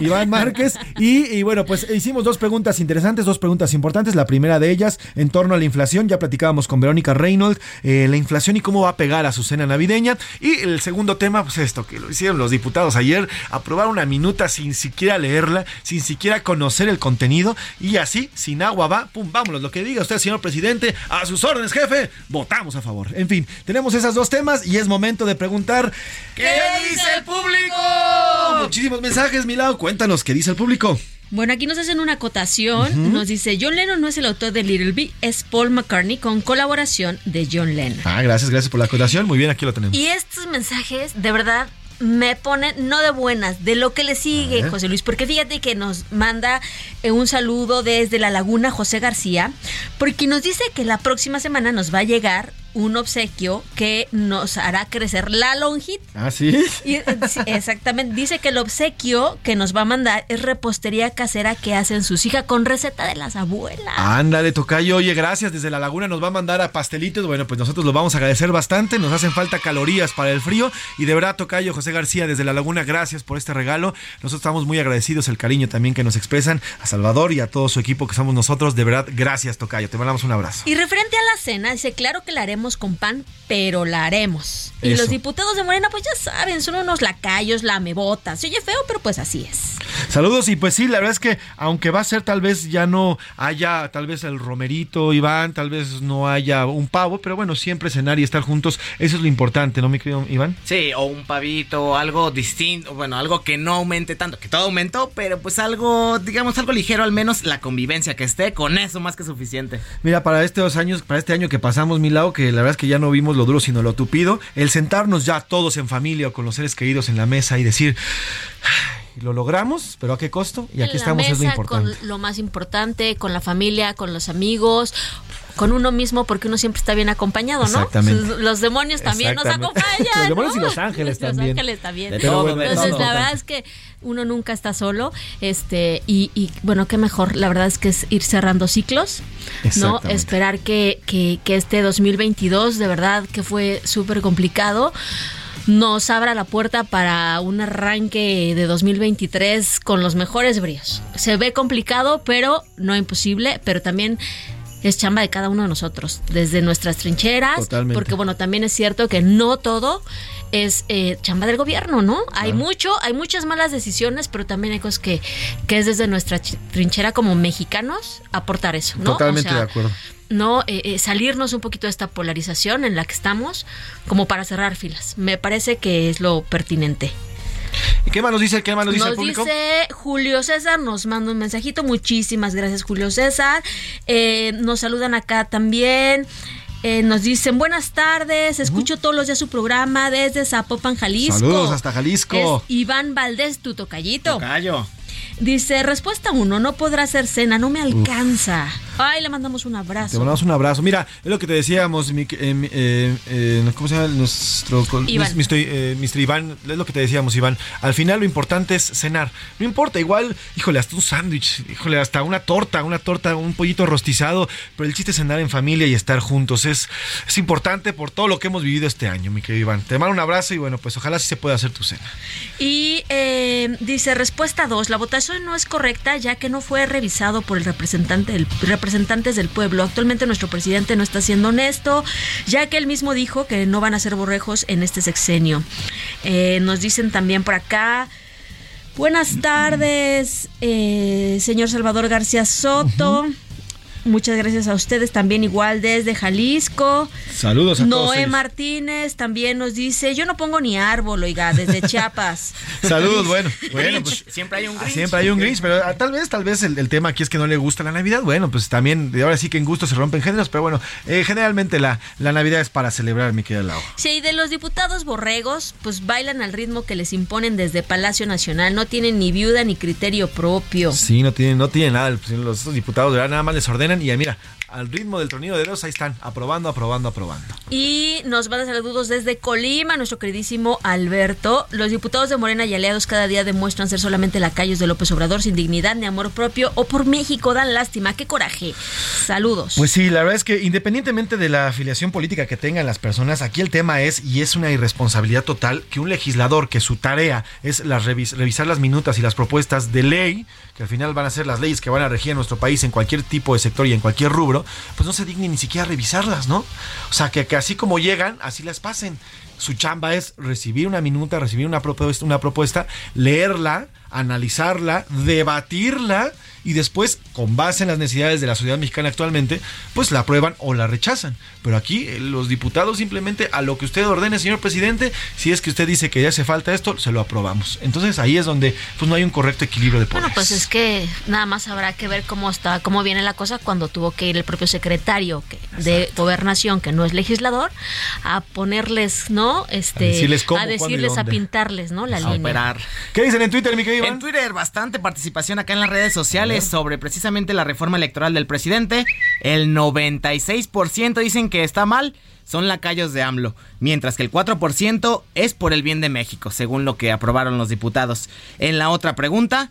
Iván Márquez. Y, y, bueno, pues hicimos dos preguntas interesantes, dos preguntas importantes. La primera de ellas, en torno a la inflación. Ya platicábamos con Verónica Reynolds, eh, la inflación y cómo va a pegar a su cena navideña. Y el segundo tema, pues esto, que lo hicieron los diputados ayer, aprobar una minuta sin siquiera leerla, sin siquiera conocer el contenido. Y así, sin agua va, pum, vámonos. Lo que diga usted, señor presidente, a sus órdenes, jefe, votamos a favor. En fin, tenemos esos dos temas y es momento de preguntar: ¿Qué dice el público? Muchísimos mensajes, Milao. Cuéntanos, ¿qué dice el público? Bueno, aquí nos hacen una acotación. Nos dice, John Lennon no es el autor de Little B, es Paul McCartney con colaboración de John Lennon. Ah, gracias, gracias por la acotación. Muy bien, aquí lo tenemos. Y estos mensajes, de verdad, me ponen no de buenas, de lo que le sigue, José Luis, porque fíjate que nos manda eh, un saludo desde la laguna José García, porque nos dice que la próxima semana nos va a llegar un obsequio que nos hará crecer la longitud. Ah, sí. Y, exactamente. Dice que el obsequio que nos va a mandar es repostería casera que hacen sus hijas con receta de las abuelas. Ándale, Tocayo. Oye, gracias. Desde la laguna nos va a mandar a pastelitos. Bueno, pues nosotros lo vamos a agradecer bastante. Nos hacen falta calorías para el frío. Y de verdad, Tocayo, José García, desde la laguna, gracias por este regalo. Nosotros estamos muy agradecidos, el cariño también que nos expresan a Salvador y a todo su equipo que somos nosotros. De verdad, gracias, Tocayo. Te mandamos un abrazo. Y referente a la cena, dice, claro que la haremos con pan, pero la haremos. Y los diputados de Morena, pues ya saben, son unos lacayos, lamebotas. Se oye feo, pero pues así es. Saludos y pues sí, la verdad es que aunque va a ser tal vez ya no haya tal vez el romerito, Iván, tal vez no haya un pavo, pero bueno, siempre cenar y estar juntos, eso es lo importante, ¿no, mi querido Iván? Sí, o un pavito, algo distinto, bueno, algo que no aumente tanto, que todo aumentó, pero pues algo, digamos, algo ligero, al menos la convivencia que esté, con eso más que suficiente. Mira, para estos años, para este año que pasamos, mi lado, que la verdad es que ya no vimos lo duro, sino lo tupido, el sentarnos ya todos en familia o con los seres queridos en la mesa y decir lo logramos, pero ¿a qué costo? Y aquí estamos, es lo importante. Con lo más importante, con la familia, con los amigos, con uno mismo, porque uno siempre está bien acompañado, ¿no? Exactamente. Los demonios también nos acompañan. los demonios y los ángeles también. Los ángeles también. Entonces, la verdad es que uno nunca está solo. Este, y, y, bueno, qué mejor. La verdad es que es ir cerrando ciclos, ¿no? Esperar que, que, que este 2022, de verdad, que fue súper complicado nos abra la puerta para un arranque de 2023 con los mejores bríos. Se ve complicado, pero no imposible, pero también es chamba de cada uno de nosotros, desde nuestras trincheras, porque bueno, también es cierto que no todo es eh, chamba del gobierno, ¿no? Hay mucho, hay muchas malas decisiones, pero también hay cosas que, que es desde nuestra trinchera como mexicanos aportar eso, ¿no? Totalmente de acuerdo no eh, eh, salirnos un poquito de esta polarización en la que estamos como para cerrar filas. Me parece que es lo pertinente. ¿Y qué más nos dice, qué más nos dice nos el público? dice Julio César, nos manda un mensajito. Muchísimas gracias, Julio César. Eh, nos saludan acá también. nos dicen buenas tardes, escucho todos los días su programa desde Zapopan, Jalisco. Saludos hasta Jalisco. Es Iván Valdés, tu tocallito. Tocayo. Dice, respuesta uno, no podrá hacer cena, no me alcanza. Ay, le mandamos un abrazo. Te mandamos un abrazo. Mira, es lo que te decíamos, mi, eh, eh, ¿cómo se llama nuestro Iván. Mr. Eh, Iván? Es lo que te decíamos, Iván. Al final lo importante es cenar. No importa, igual, híjole, hasta un sándwich, híjole, hasta una torta, una torta, un pollito rostizado. Pero el chiste es cenar en familia y estar juntos. Es, es importante por todo lo que hemos vivido este año, mi querido Iván. Te mando un abrazo y bueno, pues ojalá sí se pueda hacer tu cena. Y dice, respuesta dos, la votación no es correcta ya que no fue revisado por el representante del representante representantes del pueblo. Actualmente nuestro presidente no está siendo honesto, ya que él mismo dijo que no van a ser borrejos en este sexenio. Eh, nos dicen también por acá. Buenas tardes, eh, señor Salvador García Soto. Muchas gracias a ustedes también igual desde Jalisco. Saludos a todos. Noé. Martínez también nos dice, yo no pongo ni árbol, oiga, desde Chiapas. Saludos, bueno, bueno, pues Siempre hay un Ah, Grinch. Siempre hay un Grinch, pero ah, tal vez, tal vez el, el tema aquí es que no le gusta la Navidad. Bueno, pues también, de ahora sí que en gusto se rompen géneros, pero bueno, eh, generalmente la, la Navidad es para celebrar, mi querida Lau. Sí, y de los diputados borregos, pues bailan al ritmo que les imponen desde Palacio Nacional, no tienen ni viuda ni criterio propio. Sí, no tienen, no tienen nada, pues, los diputados de verdad nada más les ordenan y ah, mira, al ritmo del tronido de dedos ahí están, aprobando, aprobando, aprobando. Y nos van a saludos desde Colima, nuestro queridísimo Alberto. Los diputados de Morena y aliados cada día demuestran ser solamente lacayos de López Obrador sin dignidad ni amor propio o por México dan lástima. ¡Qué coraje! Saludos. Pues sí, la verdad es que independientemente de la afiliación política que tengan las personas, aquí el tema es, y es una irresponsabilidad total, que un legislador que su tarea es las revis- revisar las minutas y las propuestas de ley, que al final van a ser las leyes que van a regir en nuestro país en cualquier tipo de sector y en cualquier rubro, pues no se digne ni siquiera revisarlas, ¿no? O sea, que, que así como llegan, así las pasen. Su chamba es recibir una minuta, recibir una propuesta, una propuesta leerla, analizarla, debatirla y después, con base en las necesidades de la sociedad mexicana actualmente, pues la aprueban o la rechazan. Pero aquí eh, los diputados simplemente a lo que usted ordene, señor presidente, si es que usted dice que ya hace falta esto, se lo aprobamos. Entonces ahí es donde pues no hay un correcto equilibrio de poderes. Bueno, pues es que nada más habrá que ver cómo está, cómo viene la cosa cuando tuvo que ir el propio secretario que- de gobernación, que no es legislador, a ponerles, ¿no? Este, A decirles cómo, a decirles, pintarles, ¿no? La a línea. operar. ¿Qué dicen en Twitter, mi querido En Twitter, bastante participación acá en las redes sociales sobre precisamente la reforma electoral del presidente. El 96% dicen que está mal, son lacayos de AMLO, mientras que el 4% es por el bien de México, según lo que aprobaron los diputados. En la otra pregunta,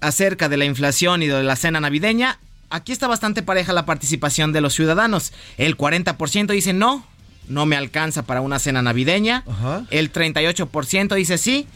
acerca de la inflación y de la cena navideña, aquí está bastante pareja la participación de los ciudadanos. El 40% dice no, no me alcanza para una cena navideña. El 38% dice sí,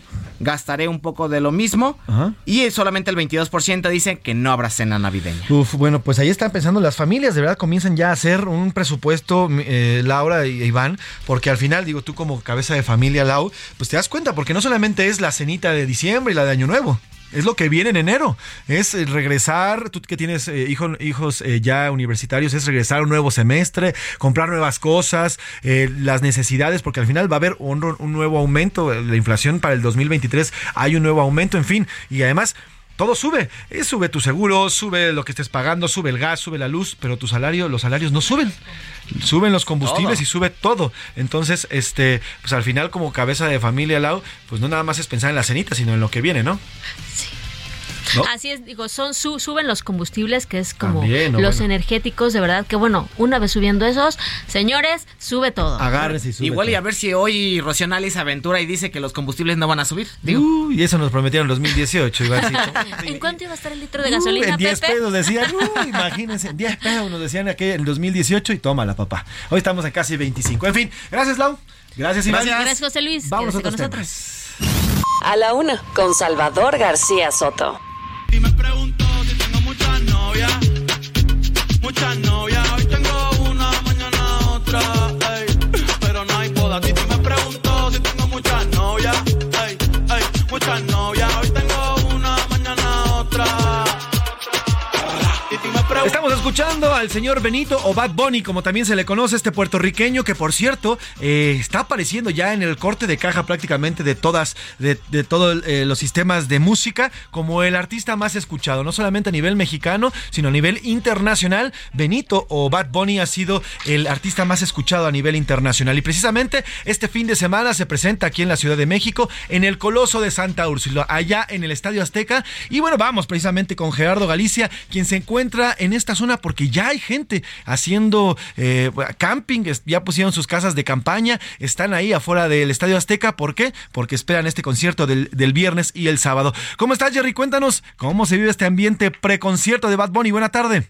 gastaré un poco de lo mismo. Ajá. Y solamente el 22% dice que no habrá cena navideña. Uf, bueno, pues ahí están pensando las familias, de verdad comienzan ya a hacer un presupuesto, eh, Laura y Iván, porque al final, digo, tú como cabeza de familia, Lau, pues te das cuenta, porque no solamente es la cenita de diciembre y la de Año Nuevo. Es lo que viene en enero. Es eh, regresar, tú que tienes eh, hijo- hijos eh, ya universitarios, es regresar a un nuevo semestre, comprar nuevas cosas, eh, las necesidades, porque al final va a haber un, un nuevo aumento. La inflación para el 2023 hay un nuevo aumento, en fin. Y además, todo sube. Eh, sube tu seguro, sube lo que estés pagando, sube el gas, sube la luz, pero tu salario, los salarios no suben. Suben los combustibles Todo. y sube todo. Entonces, este, pues al final, como cabeza de familia, Lau, pues no nada más es pensar en la cenita, sino en lo que viene, ¿no? ¿No? Así es, digo, son su- suben los combustibles, que es como También, ¿no? los Bueno. energéticos, de verdad que bueno, una vez subiendo esos, señores, sube todo. Agárrense y sube Igual y a ver si hoy se aventura y dice que los combustibles no van a subir. Digo, Uy, y eso nos prometieron en 2018, Ivancito. ¿En cuánto iba a estar el litro de gasolina, en 10 Pepe? pesos decían, uy, imagínense, en 10 pesos nos decían aquel en 2018 y tómala, papá. Hoy estamos en casi 25. En fin, gracias, Lau. Gracias, Iván. Gracias, José Luis. Vamos a con temas. nosotros. A la una, con Salvador García Soto. Muchas novias, Estamos escuchando al señor Benito o Bad Bunny, como también se le conoce, este puertorriqueño que por cierto eh, está apareciendo ya en el corte de caja prácticamente de todas, de, todos eh, los sistemas de música, como el artista más escuchado, no solamente a nivel mexicano, sino a nivel internacional. Benito o Bad Bunny ha sido el artista más escuchado a nivel internacional. Y precisamente este fin de semana se presenta aquí en la Ciudad de México, en el Coloso de Santa Úrsula, allá en el Estadio Azteca. Y bueno, vamos precisamente con Gerardo Galicia, quien se encuentra en esta zona porque ya hay gente haciendo eh, camping, ya pusieron sus casas de campaña, están ahí afuera del Estadio Azteca. ¿Por qué? Porque esperan este concierto del, del viernes y el sábado. ¿Cómo estás, Jerry? Cuéntanos cómo se vive este ambiente preconcierto de Bad Bunny. Buena tarde.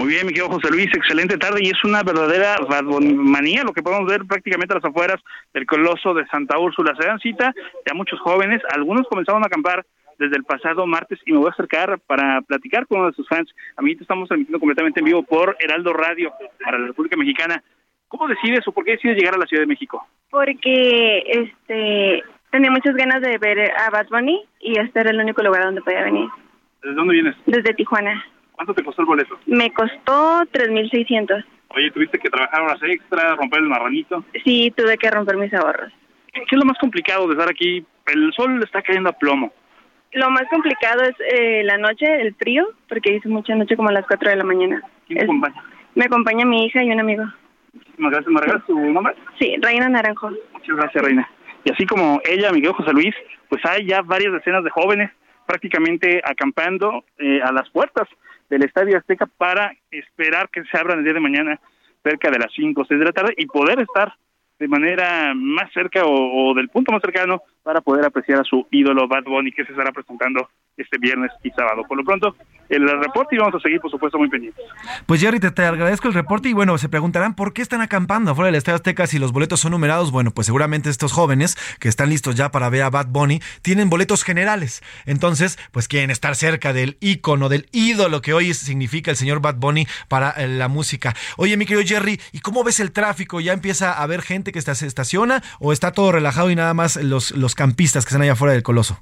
Muy bien, mi querido José Luis, excelente tarde y es una verdadera manía lo que podemos ver prácticamente a las afueras del Coloso de Santa Úrsula. Se dan cita ya muchos jóvenes, algunos comenzaron a acampar desde el pasado martes y me voy a acercar para platicar con uno de sus fans. Amiguito, estamos transmitiendo completamente en vivo por Heraldo Radio para la República Mexicana. ¿Cómo decides o por qué decides llegar a la Ciudad de México? porque este tenía muchas ganas de ver a Bad Bunny y este era el único lugar donde podía venir. ¿Desde dónde vienes? Desde Tijuana. ¿Cuánto te costó el boleto? Me costó 3.600. Oye, ¿tuviste que trabajar horas extra, romper el marranito? Sí, tuve que romper mis ahorros. ¿Qué es lo más complicado de estar aquí? El sol está cayendo a plomo. Lo más complicado es eh, la noche, el frío, porque hice mucha noche como a las 4 de la mañana. ¿Quién te acompaña? Me acompaña mi hija y un amigo. Muchísimas gracias. ¿Me regalas tu nombre? Sí, Reina Naranjo. Muchas gracias, Reina. Y así como ella, mi querido José Luis, pues hay ya varias decenas de jóvenes prácticamente acampando eh, a las puertas del Estadio Azteca para esperar que se abran el día de mañana cerca de las 5 o 6 de la tarde y poder estar de manera más cerca o, o del punto más cercano para poder apreciar a su ídolo Bad Bunny que se estará presentando este viernes y sábado. Por lo pronto, el reporte y vamos a seguir, por supuesto, muy pendientes. Pues Jerry, te, te agradezco el reporte y bueno, se preguntarán por qué están acampando afuera del Estadio Azteca si los boletos son numerados. Bueno, pues seguramente estos jóvenes que están listos ya para ver a Bad Bunny tienen boletos generales. Entonces, pues quieren estar cerca del ícono, del ídolo que hoy significa el señor Bad Bunny para eh, la música. Oye, mi querido Jerry, ¿y cómo ves el tráfico? ¿Ya empieza a haber gente que se estaciona o está todo relajado y nada más los campistas que están allá afuera del Coloso?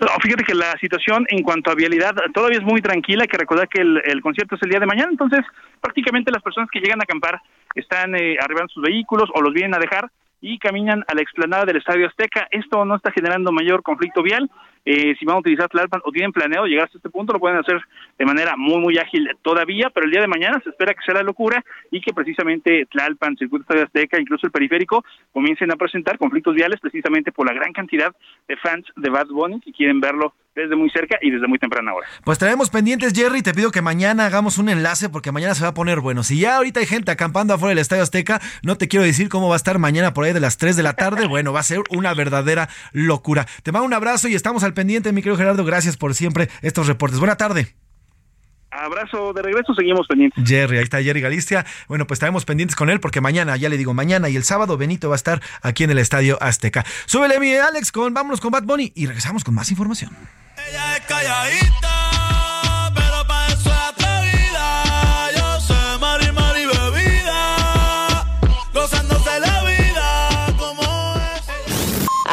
No, fíjate que la situación en cuanto a vialidad todavía es muy tranquila, hay que recordar que el, el concierto es el día de mañana, entonces prácticamente las personas que llegan a acampar están eh, arribando sus vehículos o los vienen a dejar y caminan a la explanada del Estadio Azteca. Esto no está generando mayor conflicto vial. Eh, si van a utilizar Tlalpan o tienen planeado llegar hasta este punto, lo pueden hacer de manera muy, muy ágil todavía, pero el día de mañana se espera que sea la locura y que precisamente Tlalpan, Circuito Estadio Azteca, incluso el periférico, comiencen a presentar conflictos viales precisamente por la gran cantidad de fans de Bad Bunny que quieren verlo desde muy cerca y desde muy temprana hora. Pues traemos pendientes, Jerry. Te pido que mañana hagamos un enlace porque mañana se va a poner bueno. Si ya ahorita hay gente acampando afuera del Estadio Azteca, no te quiero decir cómo va a estar mañana por ahí de las 3 de la tarde. Bueno, va a ser una verdadera locura. Te mando un abrazo y estamos al pendiente, mi querido Gerardo. Gracias por siempre estos reportes. Buena tarde. Abrazo de regreso, seguimos pendientes. Jerry, ahí está Jerry Galicia. Bueno, pues estaremos pendientes con él porque mañana, ya le digo, mañana y el sábado Benito va a estar aquí en el Estadio Azteca. Súbele mi Alex con vámonos con Bad Bunny y regresamos con más información. Ella es calladita,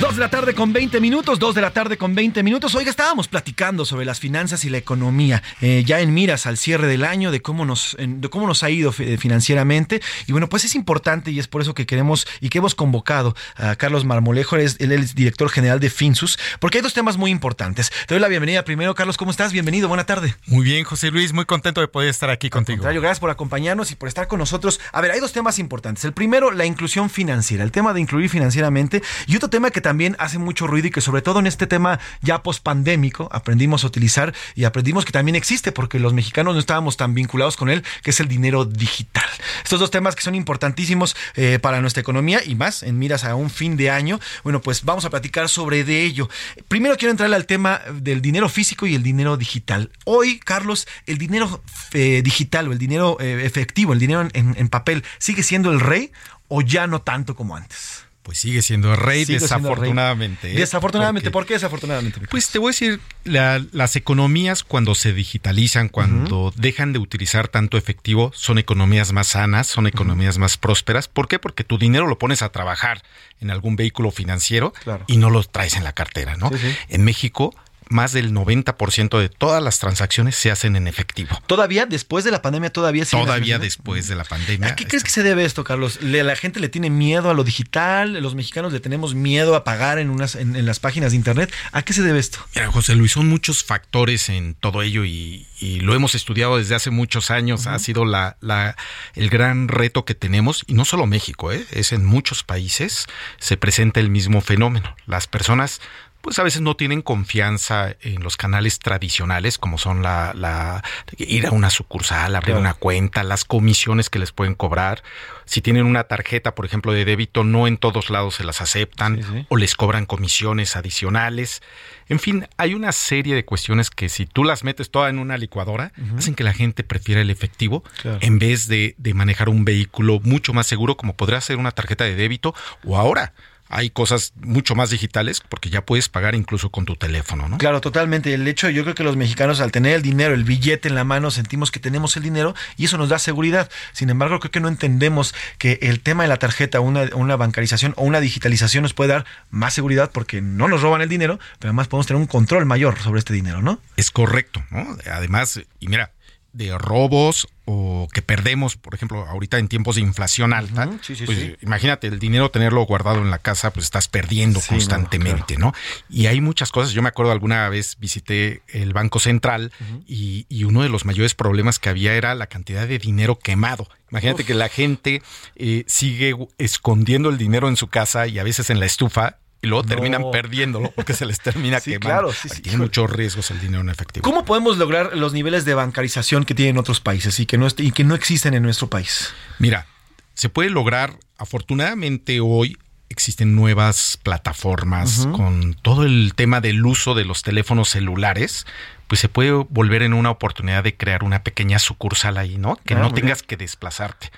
Dos de la tarde con 20 minutos, dos de la tarde con 20 minutos. Oiga, estábamos platicando sobre las finanzas y la economía, eh, ya en miras al cierre del año, de cómo nos, de cómo nos ha ido fi- financieramente. Y bueno, pues es importante y es por eso que queremos y que hemos convocado a Carlos Marmolejo, él es, él es director general de Finsus, porque hay dos temas muy importantes. Te doy la bienvenida primero, Carlos, ¿cómo estás? Bienvenido, buena tarde. Muy bien, José Luis, muy contento de poder estar aquí contigo. gracias por acompañarnos y por estar con nosotros. A ver, hay dos temas importantes. El primero, la inclusión financiera, el tema de incluir financieramente. Y otro tema que también hace mucho ruido y que sobre todo en este tema ya pospandémico aprendimos a utilizar y aprendimos que también existe porque los mexicanos no estábamos tan vinculados con él, que es el dinero digital. Estos dos temas que son importantísimos eh, para nuestra economía y más en miras a un fin de año. Bueno, pues vamos a platicar sobre de ello. Primero quiero entrarle al tema del dinero físico y el dinero digital. Hoy, Carlos, el dinero eh, digital o el dinero eh, efectivo, el dinero en papel, ¿sigue siendo el rey o ya no tanto como antes? Pues sigue siendo rey, Sigue siendo el rey. desafortunadamente. ¿eh? Desafortunadamente, Porque- ¿por qué desafortunadamente? Pues te voy a decir, la- las economías cuando se digitalizan, cuando dejan de utilizar tanto efectivo, son economías más sanas, son economías más prósperas. ¿Por qué? Porque tu dinero lo pones a trabajar en algún vehículo financiero Claro. y no lo traes en la cartera, ¿no? Sí, sí. En México, más del 90% de todas las transacciones se hacen en efectivo. Todavía, después de la pandemia, todavía Todavía después de la pandemia. ¿A qué crees que se debe esto, Carlos? ¿Le- ¿La gente le tiene miedo a lo digital? ¿Los mexicanos le tenemos miedo a pagar en, unas, en, en las páginas de internet? ¿A qué se debe esto? Mira, José Luis, son muchos factores en todo ello y, y lo hemos estudiado desde hace muchos años. Ha sido la, la- el gran reto que tenemos, y no solo México, ¿eh? es en muchos países se presenta el mismo fenómeno. Las personas pues a veces no tienen confianza en los canales tradicionales como son la, la ir a una sucursal, abrir Claro. una cuenta, las comisiones que les pueden cobrar. Si tienen una tarjeta, por ejemplo, de débito, no en todos lados se las aceptan o les cobran comisiones adicionales. En fin, hay una serie de cuestiones que si tú las metes toda en una licuadora, hacen que la gente prefiera el efectivo Claro. en vez de, de manejar un vehículo mucho más seguro como podría ser una tarjeta de débito o ahora hay cosas mucho más digitales porque ya puedes pagar incluso con tu teléfono, ¿no? Claro, totalmente. El hecho, yo creo que los mexicanos al tener el dinero, el billete en la mano, sentimos que tenemos el dinero y eso nos da seguridad. Sin embargo, creo que no entendemos que el tema de la tarjeta, una, una bancarización o una digitalización nos puede dar más seguridad porque no nos roban el dinero, pero además podemos tener un control mayor sobre este dinero, ¿no? Es correcto, ¿no? Además, y mira, de robos o que perdemos, por ejemplo, ahorita en tiempos de inflación alta, pues imagínate, el dinero tenerlo guardado en la casa, pues estás perdiendo constantemente, no, Y hay muchas cosas. Yo me acuerdo alguna vez visité el Banco Central y, uno de los mayores problemas que había era la cantidad de dinero quemado. Imagínate que la gente eh, sigue escondiendo el dinero en su casa y a veces en la estufa y luego terminan perdiéndolo porque se les termina sí, quemando. Claro, sí, sí. Tiene muchos riesgos el dinero en efectivo. ¿Cómo podemos lograr los niveles de bancarización que tienen otros países y que no, y que no existen en nuestro país? Mira, se puede lograr, afortunadamente hoy existen nuevas plataformas con todo el tema del uso de los teléfonos celulares pues se puede volver en una oportunidad de crear una pequeña sucursal ahí, ¿no? Que Ah, no tengas que desplazarte.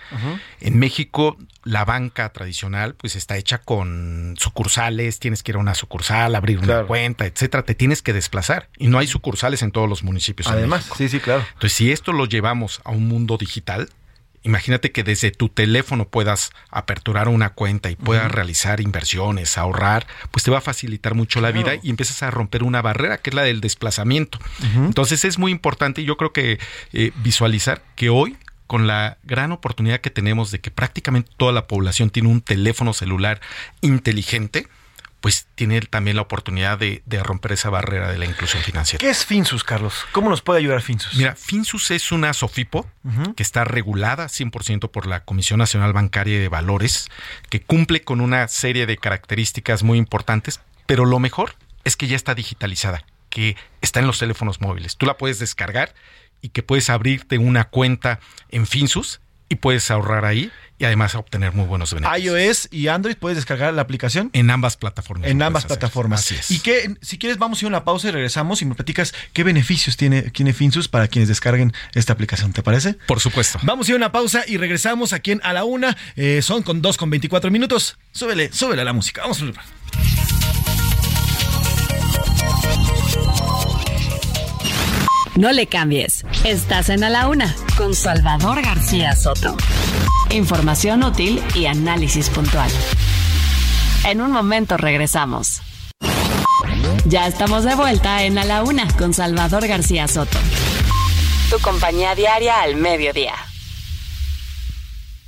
En México, la banca tradicional, pues está hecha con sucursales, tienes que ir a una sucursal, abrir una cuenta, etcétera, te tienes que desplazar. Y no hay sucursales en todos los municipios. en Además, México. sí, sí, claro. Entonces, si esto lo llevamos a un mundo digital, imagínate que desde tu teléfono puedas aperturar una cuenta y puedas realizar inversiones, ahorrar, pues te va a facilitar mucho la vida y empiezas a romper una barrera que es la del desplazamiento. Entonces es muy importante y yo creo que eh, visualizar que hoy con la gran oportunidad que tenemos de que prácticamente toda la población tiene un teléfono celular inteligente, pues tiene también la oportunidad de, de romper esa barrera de la inclusión financiera. ¿Qué es Finsus, Carlos? ¿Cómo nos puede ayudar Finsus? Mira, Finsus es una SOFIPO que está regulada 100% por la Comisión Nacional Bancaria de Valores, que cumple con una serie de características muy importantes, pero lo mejor es que ya está digitalizada, que está en los teléfonos móviles. Tú la puedes descargar y que puedes abrirte una cuenta en Finsus y puedes ahorrar ahí y además obtener muy buenos beneficios. iOS y Android puedes descargar la aplicación. En ambas plataformas. En ambas hacer. plataformas. Así es. Y que, si quieres, vamos a ir a una pausa y regresamos y me platicas qué beneficios tiene, tiene Finsus para quienes descarguen esta aplicación. ¿Te parece? Por supuesto. Vamos a ir a una pausa y regresamos aquí en A la Una. Eh, son con 2 con 24 minutos. Súbele, súbele a la música. Vamos a ver. No le cambies. Estás en A la Una con Salvador García Soto. Información útil y análisis puntual. En un momento regresamos. Ya estamos de vuelta en la Una con Salvador García Soto. Tu compañía diaria al mediodía.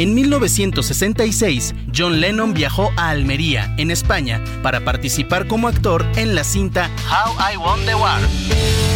En 1966, John Lennon viajó a Almería, en España, para participar como actor en la cinta How I Won the War.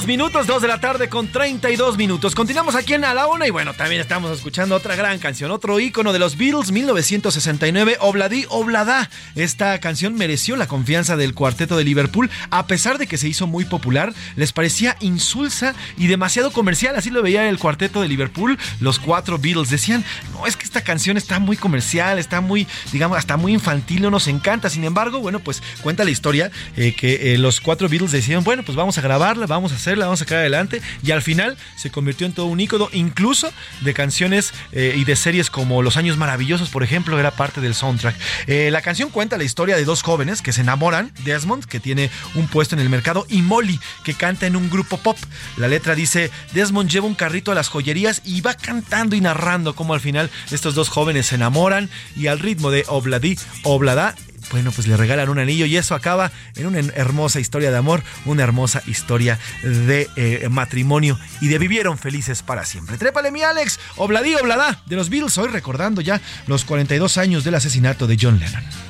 32 minutos, 2 de la tarde con 32 minutos. Continuamos aquí en A la Una y bueno, también estamos escuchando otra gran canción, otro ícono de los Beatles, 1969, Obladi Oblada. Esta canción mereció la confianza del cuarteto de Liverpool, a pesar de que se hizo muy popular, les parecía insulsa y demasiado comercial, así lo veía el cuarteto de Liverpool, los cuatro Beatles. Decían, no, es que esta canción está muy comercial, está muy, digamos, hasta muy infantil, no nos encanta. Sin embargo, bueno, pues cuenta la historia eh, que eh, los cuatro Beatles decían, bueno, pues vamos a grabarla, vamos a hacerla, vamos a sacar adelante. Y al final se convirtió en todo un ícono, incluso de canciones eh, y de series como Los Años Maravillosos, por ejemplo, era parte del soundtrack. Eh, la canción cuenta la historia de dos jóvenes que se enamoran, Desmond, que tiene un puesto en el mercado, y Molly, que canta en un grupo pop. La letra dice, Desmond lleva un carrito a las joyerías y va cantando y narrando cómo al final estos dos jóvenes se enamoran y al ritmo de Obladi Oblada bueno, pues le regalan un anillo y eso acaba en una hermosa historia de amor, una hermosa historia de eh, matrimonio y de vivieron felices para siempre. Trépale mi Alex, Obladí, Oblada de los Beatles, hoy recordando ya los 42 años del asesinato de John Lennon.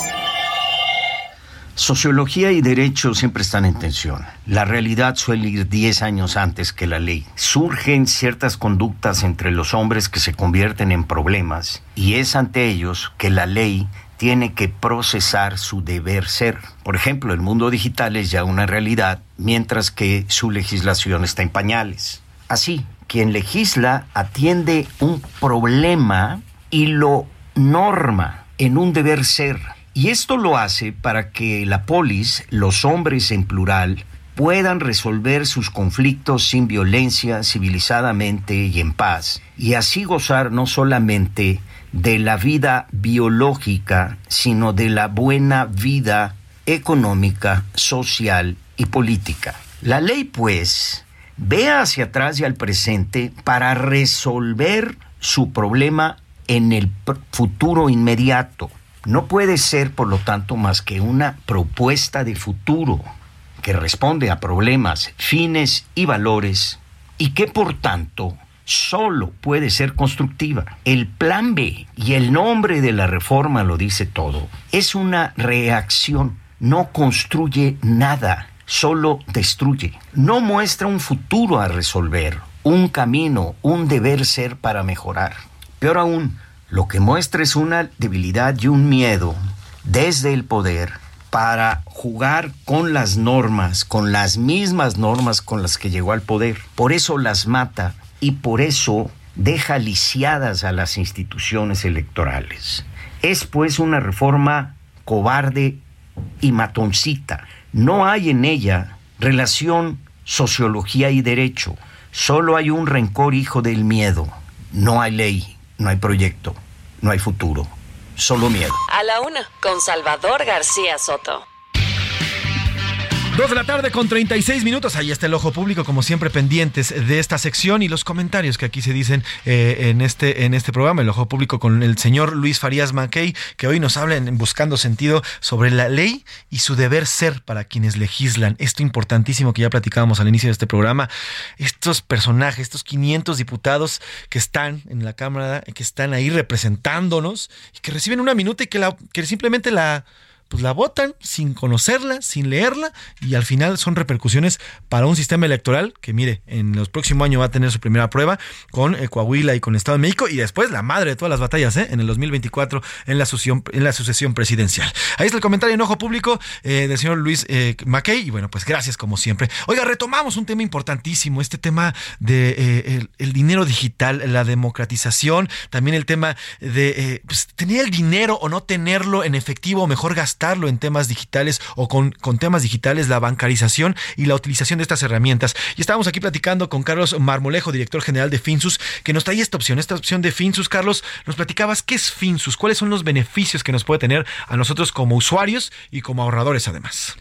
Sociología y derecho siempre están en tensión. La realidad suele ir 10 años antes que la ley. Surgen ciertas conductas entre los hombres que se convierten en problemas y es ante ellos que la ley tiene que procesar su deber ser. Por ejemplo, el mundo digital es ya una realidad, mientras que su legislación está en pañales. Así, quien legisla atiende un problema y lo norma en un deber ser y esto lo hace para que la polis, los hombres en plural, puedan resolver sus conflictos sin violencia, civilizadamente y en paz, y así gozar no solamente de la vida biológica, sino de la buena vida económica, social y política. La ley, pues, ve hacia atrás y al presente para resolver su problema en el futuro inmediato no puede ser, por lo tanto, más que una propuesta de futuro que responde a problemas, fines y valores y que, por tanto, solo puede ser constructiva. El plan B, y el nombre de la reforma lo dice todo, es una reacción, no construye nada, solo destruye. No muestra un futuro a resolver, un camino, un deber ser para mejorar. Peor aún, lo que muestra es una debilidad y un miedo desde el poder para jugar con las normas, con las mismas normas con las que llegó al poder. Por eso las mata y por eso deja lisiadas a las instituciones electorales. Es pues una reforma cobarde y matoncita. No hay en ella relación sociología y derecho. Solo hay un rencor hijo del miedo. No hay ley no hay proyecto, no hay futuro, solo miedo. A la una, con Salvador García Soto. Dos de la tarde con 36 minutos. Ahí está el ojo público, como siempre, pendientes de esta sección y los comentarios que aquí se dicen eh, en, este, en este programa. El ojo público con el señor Luis Farías Mackey, que hoy nos habla en Buscando Sentido sobre la ley y su deber ser para quienes legislan. Esto importantísimo que ya platicábamos al inicio de este programa. Estos personajes, estos 500 diputados que están en la Cámara, que están ahí representándonos y que reciben una minuta y que, simplemente la pues la votan sin conocerla, sin leerla y al final son repercusiones para un sistema electoral que mire, en los próximos años va a tener su primera prueba con eh, Coahuila y con Estado de México y después la madre de todas las batallas ¿eh? en el 2024 en la, sucesión, en la sucesión presidencial. Ahí está el comentario en ojo público eh, del señor Luis eh, Mackey y bueno, pues gracias como siempre. Oiga, retomamos un tema importantísimo, este tema de el, dinero digital, la democratización, también el tema de pues, tener el dinero o no tenerlo en efectivo o mejor gastar en temas digitales o con, con temas digitales, la bancarización y la utilización de estas herramientas. Y estábamos aquí platicando con Carlos Marmolejo, director general de Finsus, que nos trae esta opción, esta opción de Finsus. Carlos, nos platicabas qué es Finsus, cuáles son los beneficios que nos puede tener a nosotros como usuarios y como ahorradores además.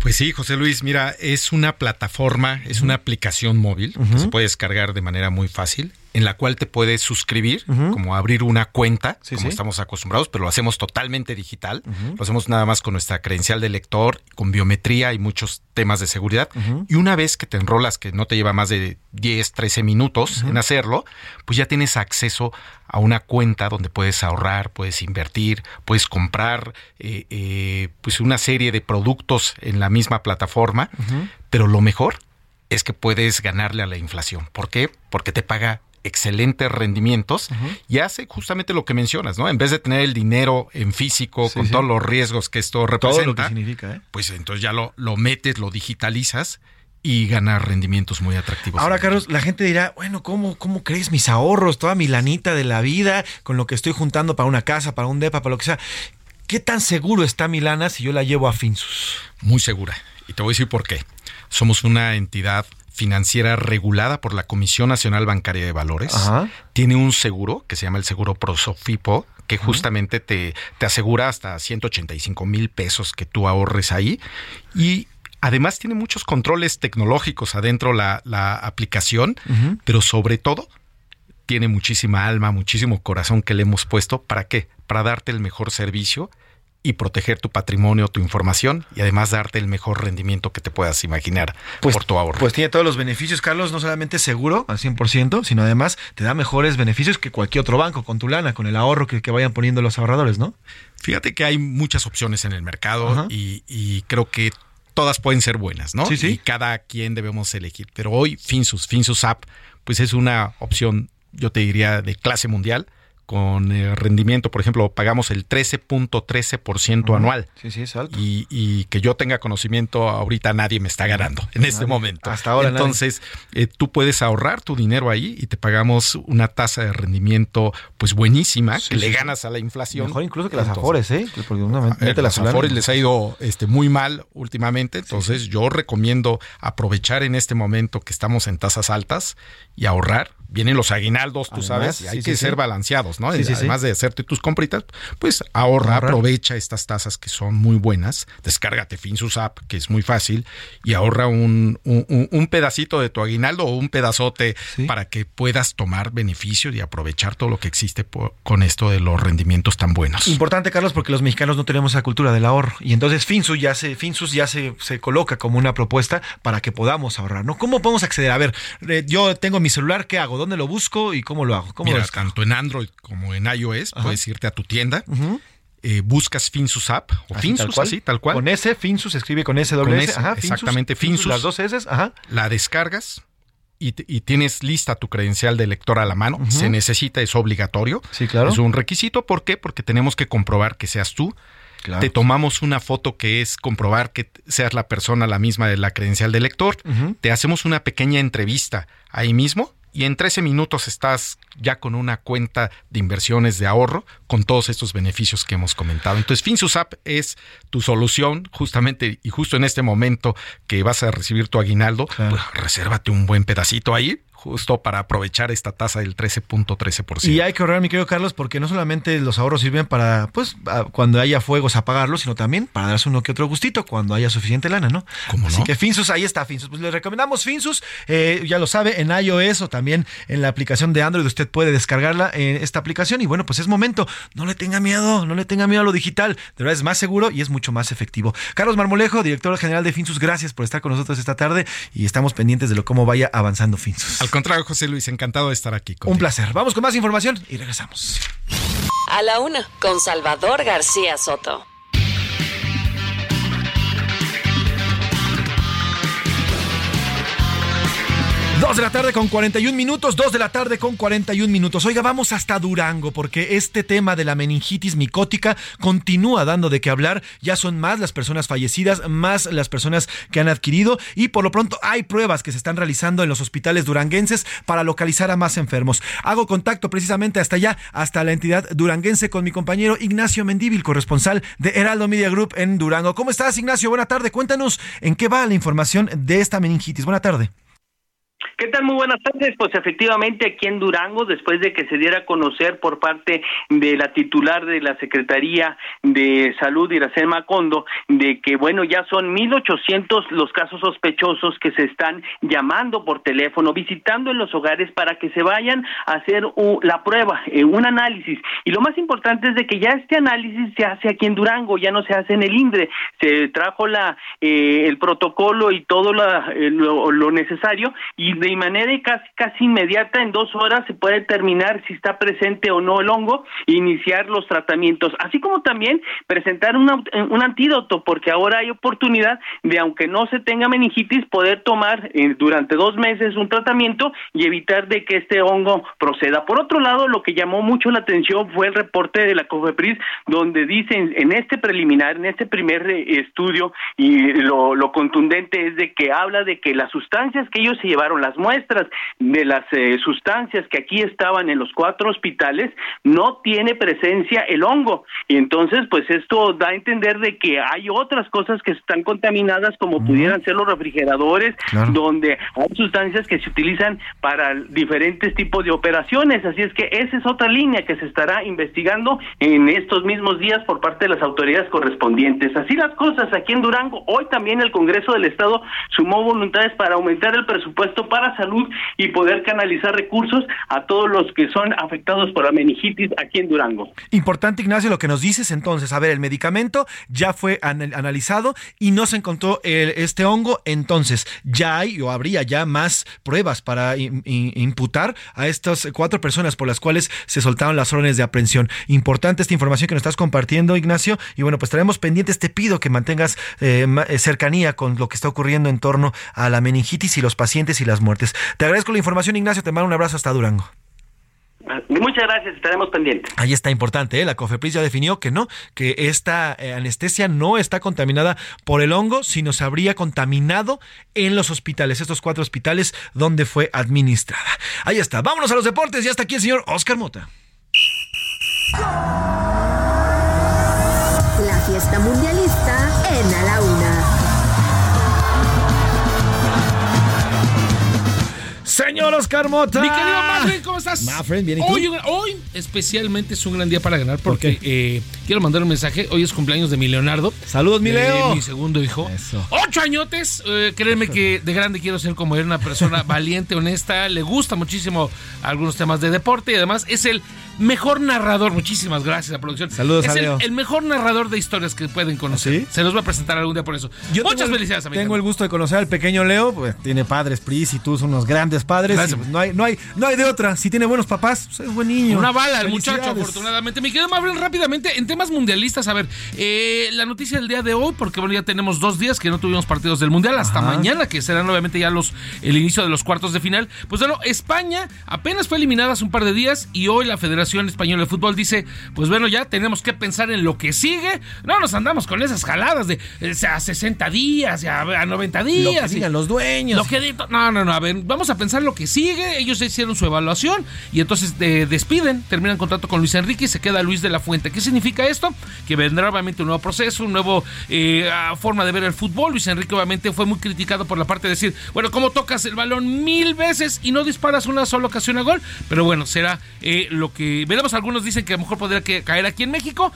Pues sí, José Luis, mira, es una plataforma, es una aplicación móvil que se puede descargar de manera muy fácil en la cual te puedes suscribir, como abrir una cuenta, como estamos acostumbrados, pero lo hacemos totalmente digital. Lo hacemos nada más con nuestra credencial de lector, con biometría y muchos temas de seguridad. Y una vez que te enrolas, que no te lleva más de 10, 13 minutos en hacerlo, pues ya tienes acceso a una cuenta donde puedes ahorrar, puedes invertir, puedes comprar eh, eh, pues una serie de productos en la misma plataforma. Pero lo mejor es que puedes ganarle a la inflación. ¿Por qué? Porque te paga excelentes rendimientos y hace justamente lo que mencionas, ¿no? En vez de tener el dinero en físico con todos los riesgos que esto representa, Todo lo que significa, ¿eh? pues entonces ya lo, lo metes, lo digitalizas y ganar rendimientos muy atractivos. Ahora, Carlos, la gente dirá, bueno, ¿cómo, ¿cómo crees mis ahorros, toda mi lanita de la vida, con lo que estoy juntando para una casa, para un depa, para lo que sea? ¿Qué tan seguro está mi lana si yo la llevo a Finsus? Muy segura. Y te voy a decir por qué. Somos una entidad financiera regulada por la Comisión Nacional Bancaria de Valores. Tiene un seguro que se llama el seguro Prosofipo, que justamente te, te asegura hasta 185 mil pesos que tú ahorres ahí. Y además tiene muchos controles tecnológicos adentro la, la aplicación, pero sobre todo tiene muchísima alma, muchísimo corazón que le hemos puesto. ¿Para qué? Para darte el mejor servicio y proteger tu patrimonio, tu información y además darte el mejor rendimiento que te puedas imaginar por tu ahorro. Pues tiene todos los beneficios, Carlos, no solamente seguro al 100%, sino además te da mejores beneficios que cualquier otro banco con tu lana, con el ahorro que, que vayan poniendo los ahorradores, ¿no? Fíjate que hay muchas opciones en el mercado y, y creo que todas pueden ser buenas, ¿no? Sí, sí. Y cada quien debemos elegir. Pero hoy Finsus, Finsus App, pues es una opción, yo te diría, de clase mundial con eh, rendimiento, por ejemplo, pagamos el 13.13% anual. Sí, sí, es alto. Y, y, que yo tenga conocimiento, ahorita nadie me está ganando en este momento. Hasta ahora. Entonces, eh, tú puedes ahorrar tu dinero ahí y te pagamos una tasa de rendimiento pues buenísima, que le ganas a la inflación. Mejor incluso que las Afores, ¿eh? Porque eh, las Afores les ha ido este, muy mal últimamente, entonces yo recomiendo aprovechar en este momento que estamos en tasas altas y ahorrar vienen los aguinaldos, tú sabes, y hay que ser balanceados, ¿no? Además de hacerte tus compritas, pues ahorra, aprovecha estas tasas que son muy buenas, descárgate Finsus App, que es muy fácil, y ahorra un, un, pedacito de tu aguinaldo o un pedazote para que puedas tomar beneficio y aprovechar todo lo que existe con esto de los rendimientos tan buenos. Importante, Carlos, porque los mexicanos no tenemos esa cultura del ahorro, y entonces Finsus ya se, Finsus ya se, se coloca como una propuesta para que podamos ahorrar, ¿no? ¿Cómo podemos acceder? A ver, eh, yo tengo mi celular, ¿qué hago? ¿Dónde lo busco y cómo lo hago? ¿Cómo Mira, tanto en Android como en iOS puedes irte a tu tienda. eh, buscas Finsus App o Así, Finsus, tal cual. así, tal cual. Con S, Finsus se escribe con S doble Con S. S, Ajá, Finsus, exactamente, Finsus. Las dos S, ajá. La descargas y, tienes lista tu credencial de lector a la mano. Se necesita, es obligatorio. Sí, claro. Es un requisito. ¿Por qué? Porque tenemos que comprobar que seas tú. Claro. Te tomamos una foto que es comprobar que seas la persona la misma de la credencial de lector. Te hacemos una pequeña entrevista ahí mismo y en 13 minutos estás ya con una cuenta de inversiones de ahorro con todos estos beneficios que hemos comentado. Entonces, Finsus App es tu solución justamente y justo en este momento que vas a recibir tu aguinaldo, pues, resérvate un buen pedacito ahí justo para aprovechar esta tasa del 13.13%. Y hay que ahorrar, mi querido Carlos, porque no solamente los ahorros sirven para, pues, cuando haya fuegos apagarlos, sino también para darse uno que otro gustito cuando haya suficiente lana, ¿no? ¿Cómo Así no? que Finsus, ahí está Finsus. Pues le recomendamos Finsus, eh, ya lo sabe, en iOS o también en la aplicación de Android. Usted puede descargarla en esta aplicación y bueno, pues es momento. No le tenga miedo, no le tenga miedo a lo digital. De verdad es más seguro y es mucho más efectivo. Carlos Marmolejo, director general de Finsus, gracias por estar con nosotros esta tarde y estamos pendientes de lo cómo vaya avanzando Finsus. Al contrario, José Luis, encantado de estar aquí. Un placer. Vamos con más información y regresamos. A la una, con Salvador García Soto. Dos de la tarde con 41 minutos, dos de la tarde con 41 minutos. Oiga, vamos hasta Durango porque este tema de la meningitis micótica continúa dando de qué hablar. Ya son más las personas fallecidas, más las personas que han adquirido y por lo pronto hay pruebas que se están realizando en los hospitales duranguenses para localizar a más enfermos. Hago contacto precisamente hasta allá, hasta la entidad duranguense con mi compañero Ignacio Mendívil, corresponsal de Heraldo Media Group en Durango. ¿Cómo estás, Ignacio? Buena tarde. Cuéntanos en qué va la información de esta meningitis. Buena tarde. ¿Qué tal? Muy buenas tardes. Pues efectivamente aquí en Durango, después de que se diera a conocer por parte de la titular de la Secretaría de Salud, Iracema Macondo, de que bueno, ya son 1.800 los casos sospechosos que se están llamando por teléfono, visitando en los hogares para que se vayan a hacer la prueba, eh, un análisis. Y lo más importante es de que ya este análisis se hace aquí en Durango, ya no se hace en el INDRE. Se trajo la eh, el protocolo y todo eh, lo, lo necesario y de manera casi, casi inmediata, en dos horas, se puede determinar si está presente o no el hongo e iniciar los tratamientos, así como también presentar un antídoto, porque ahora hay oportunidad de, aunque no se tenga meningitis, poder tomar eh, durante dos meses un tratamiento y evitar de que este hongo proceda. Por otro lado, lo que llamó mucho la atención fue el reporte de la COFEPRIS, donde dicen en este preliminar, en este primer eh, estudio, y lo, lo contundente es de que habla de que las sustancias que ellos se llevaron, las muestras de las eh, sustancias que aquí estaban en los cuatro hospitales, no tiene presencia el hongo. Y entonces, pues esto da a entender de que hay otras cosas que están contaminadas, como pudieran ser los refrigeradores, donde hay sustancias que se utilizan para diferentes tipos de operaciones. Así es que esa es otra línea que se estará investigando en estos mismos días por parte de las autoridades correspondientes. Así las cosas aquí en Durango. Hoy también el Congreso del Estado sumó voluntades para aumentar el presupuesto para salud y poder canalizar recursos a todos los que son afectados por la meningitis aquí en Durango. Importante, Ignacio, lo que nos dices entonces. A ver, el medicamento ya fue analizado y no se encontró este hongo, entonces ya hay o habría ya más pruebas para imputar a estas cuatro personas por las cuales se soltaron las órdenes de aprehensión. Importante esta información que nos estás compartiendo, Ignacio, y bueno, pues estaremos pendientes. Te pido que mantengas eh, cercanía con lo que está ocurriendo en torno a la meningitis y los pacientes y las muertes. Te agradezco la información, Ignacio. Te mando un abrazo hasta Durango. Muchas gracias, estaremos pendientes. Ahí está importante, ¿eh? la COFEPRIS ya definió que no, que esta eh, anestesia no está contaminada por el hongo, sino se habría contaminado en los hospitales, estos cuatro hospitales donde fue administrada. Ahí está, vámonos a los deportes y hasta aquí el señor Oscar Mota. La fiesta mundialista Señor Oscar Mota. Mi querido Mafren, ¿cómo estás? Mafren, bien, ¿y Hoy, hoy especialmente es un gran día para ganar porque eh, quiero mandar un mensaje. Hoy es cumpleaños de mi Leonardo. Saludos, mi Leo. mi segundo hijo. Eso. Ocho añotes. Eh, créeme que de grande quiero ser como él, una persona valiente, honesta. Le gusta muchísimo algunos temas de deporte y además es el mejor narrador. Muchísimas gracias a producción. Saludos, es a Leo. El, mejor narrador de historias que pueden conocer. Se los voy a presentar algún día por eso. Muchas felicidades, amigo. Tengo el gusto de conocer al pequeño Leo. Pues tiene padres, Pris y tú son unos grandes padres. Pues, no, hay, no, hay, no hay de otra. Si tiene buenos papás, pues, es buen niño. Una bala el muchacho, afortunadamente. Me quedo más rápidamente en temas mundialistas. A ver, eh, la noticia del día de hoy, porque bueno, ya tenemos dos días que no tuvimos partidos del Mundial, hasta mañana, que serán obviamente ya los el inicio de los cuartos de final. Pues bueno, España apenas fue eliminada hace un par de días y hoy la Federación Española de Fútbol dice, pues bueno, ya tenemos que pensar en lo que sigue. No nos andamos con esas jaladas de eh, a 60 días, a, a 90 días. Lo que digan los dueños. Lo que, no, no, no, a ver, vamos a pensar lo que sigue. Ellos hicieron su evaluación y entonces eh, despiden, terminan contrato con Luis Enrique y se queda Luis de la Fuente. ¿Qué significa esto? Que vendrá obviamente un nuevo proceso, un nuevo eh, forma de ver el fútbol. Luis Enrique obviamente fue muy criticado por la parte de decir, bueno, ¿cómo tocas el balón mil veces y no disparas una sola ocasión a gol? Pero bueno, será eh, lo que veremos. Algunos dicen que a lo mejor podría caer aquí en México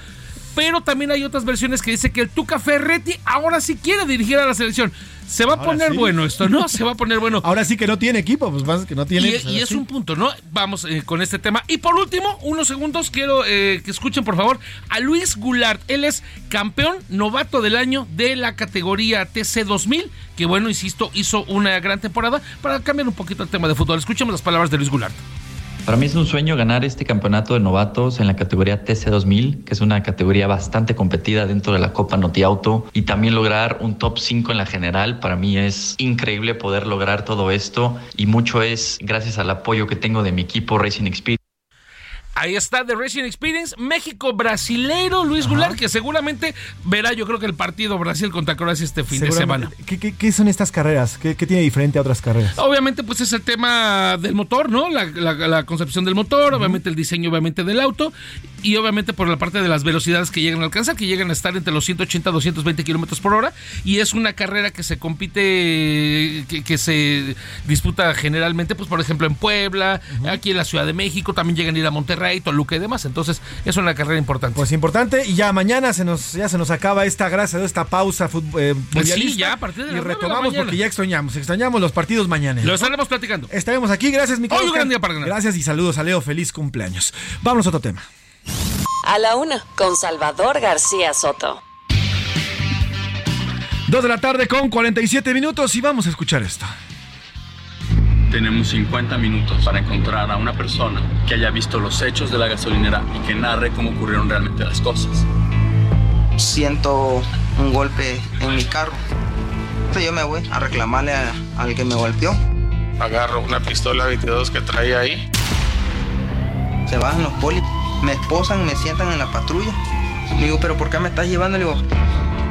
pero también hay otras versiones que dice que el Tuca Ferretti ahora sí quiere dirigir a la selección. Se va a poner bueno esto, ¿no? Se va a poner bueno. Ahora sí que no tiene equipo, pues más que no tiene. Y, pues, y es un punto, ¿no? Vamos eh, con este tema. Y por último, unos segundos, quiero eh, que escuchen por favor a Luis Goulart. Él es campeón novato del año de la categoría TC 2000, que bueno, insisto, hizo una gran temporada. Para cambiar un poquito el tema de fútbol, escuchemos las palabras de Luis Goulart. Para mí es un sueño ganar este campeonato de novatos en la categoría TC2000, que es una categoría bastante competida dentro de la Copa Noti Auto, y también lograr un top 5 en la general. Para mí es increíble poder lograr todo esto y mucho es gracias al apoyo que tengo de mi equipo Racing Experience. Ahí está The Racing Experience, México brasileiro, Luis Goulart, que seguramente verá yo creo que el partido Brasil contra Croacia este fin de semana. ¿Qué, qué, qué son estas carreras? ¿Qué, ¿Qué, tiene diferente a otras carreras? Obviamente pues es el tema del motor, ¿no? La, la, la concepción del motor, obviamente el diseño obviamente del auto y obviamente por la parte de las velocidades que llegan a alcanzar, que llegan a estar entre los 180 y 220 kilómetros por hora y es una carrera que se compite, que, que, se disputa generalmente pues por ejemplo en Puebla, aquí en la Ciudad de México, también llegan a ir a Monterrey y Toluca y demás. Entonces, es una carrera importante. Pues importante. Y ya mañana se nos, ya se nos acaba esta grasa de esta pausa eh, pues sí, ya a partir de Y retomamos porque ya extrañamos. Extrañamos los partidos mañana. Lo estaremos platicando. Estaremos aquí. Gracias, mi Hoy un gran día para ganar. Gracias y saludos a Leo. Feliz cumpleaños. Vamos a otro tema. A la una, con Salvador García Soto. Dos de la tarde con 47 minutos y vamos a escuchar esto. Tenemos 50 minutos para encontrar a una persona que haya visto los hechos de la gasolinera y que narre cómo ocurrieron realmente las cosas. Siento un golpe en mi carro. Entonces yo me voy a reclamarle a, al que me golpeó. Agarro una pistola 22 que traía ahí. Se bajan los polis, me esposan, me sientan en la patrulla. Le digo, pero ¿por qué me estás llevando? Le digo,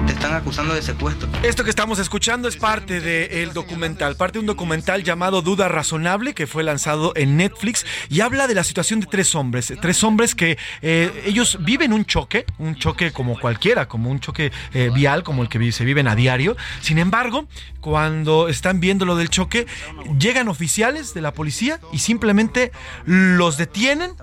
te están acusando de secuestro. Esto que estamos escuchando es parte del documental, parte de un documental llamado Duda Razonable que fue lanzado en Netflix y habla de la situación de tres hombres, tres hombres que eh, ellos viven un choque, un choque como cualquiera, como un choque eh, vial como el que se viven a diario. Sin embargo, cuando están viendo lo del choque, llegan oficiales de la policía y simplemente los detienen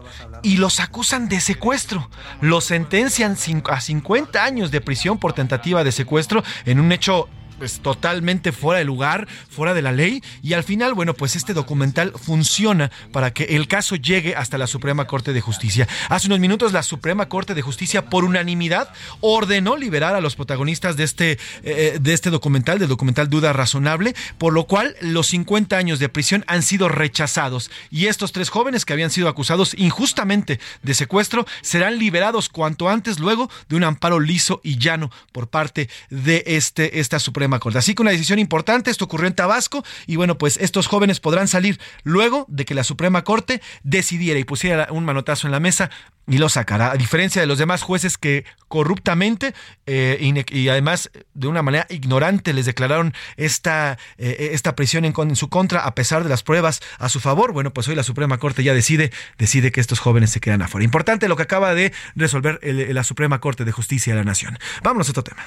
y los acusan de secuestro. Los sentencian a 50 años de prisión por tentativa de secuestro en un hecho pues totalmente fuera de lugar, fuera de la ley y al final, bueno, pues este documental funciona para que el caso llegue hasta la Suprema Corte de Justicia. Hace unos minutos la Suprema Corte de Justicia por unanimidad ordenó liberar a los protagonistas de este eh, de este documental, del documental Duda Razonable, por lo cual los 50 años de prisión han sido rechazados y estos tres jóvenes que habían sido acusados injustamente de secuestro serán liberados cuanto antes luego de un amparo liso y llano por parte de este esta Suprema Así que una decisión importante, esto ocurrió en Tabasco y bueno, pues estos jóvenes podrán salir luego de que la Suprema Corte decidiera y pusiera un manotazo en la mesa y lo sacará, a diferencia de los demás jueces que corruptamente eh, y, además de una manera ignorante les declararon esta, eh, esta prisión en, su contra a pesar de las pruebas a su favor. Bueno, pues hoy la Suprema Corte ya decide, decide que estos jóvenes se quedan afuera. Importante lo que acaba de resolver la Suprema Corte de Justicia de la Nación. Vámonos a otro tema.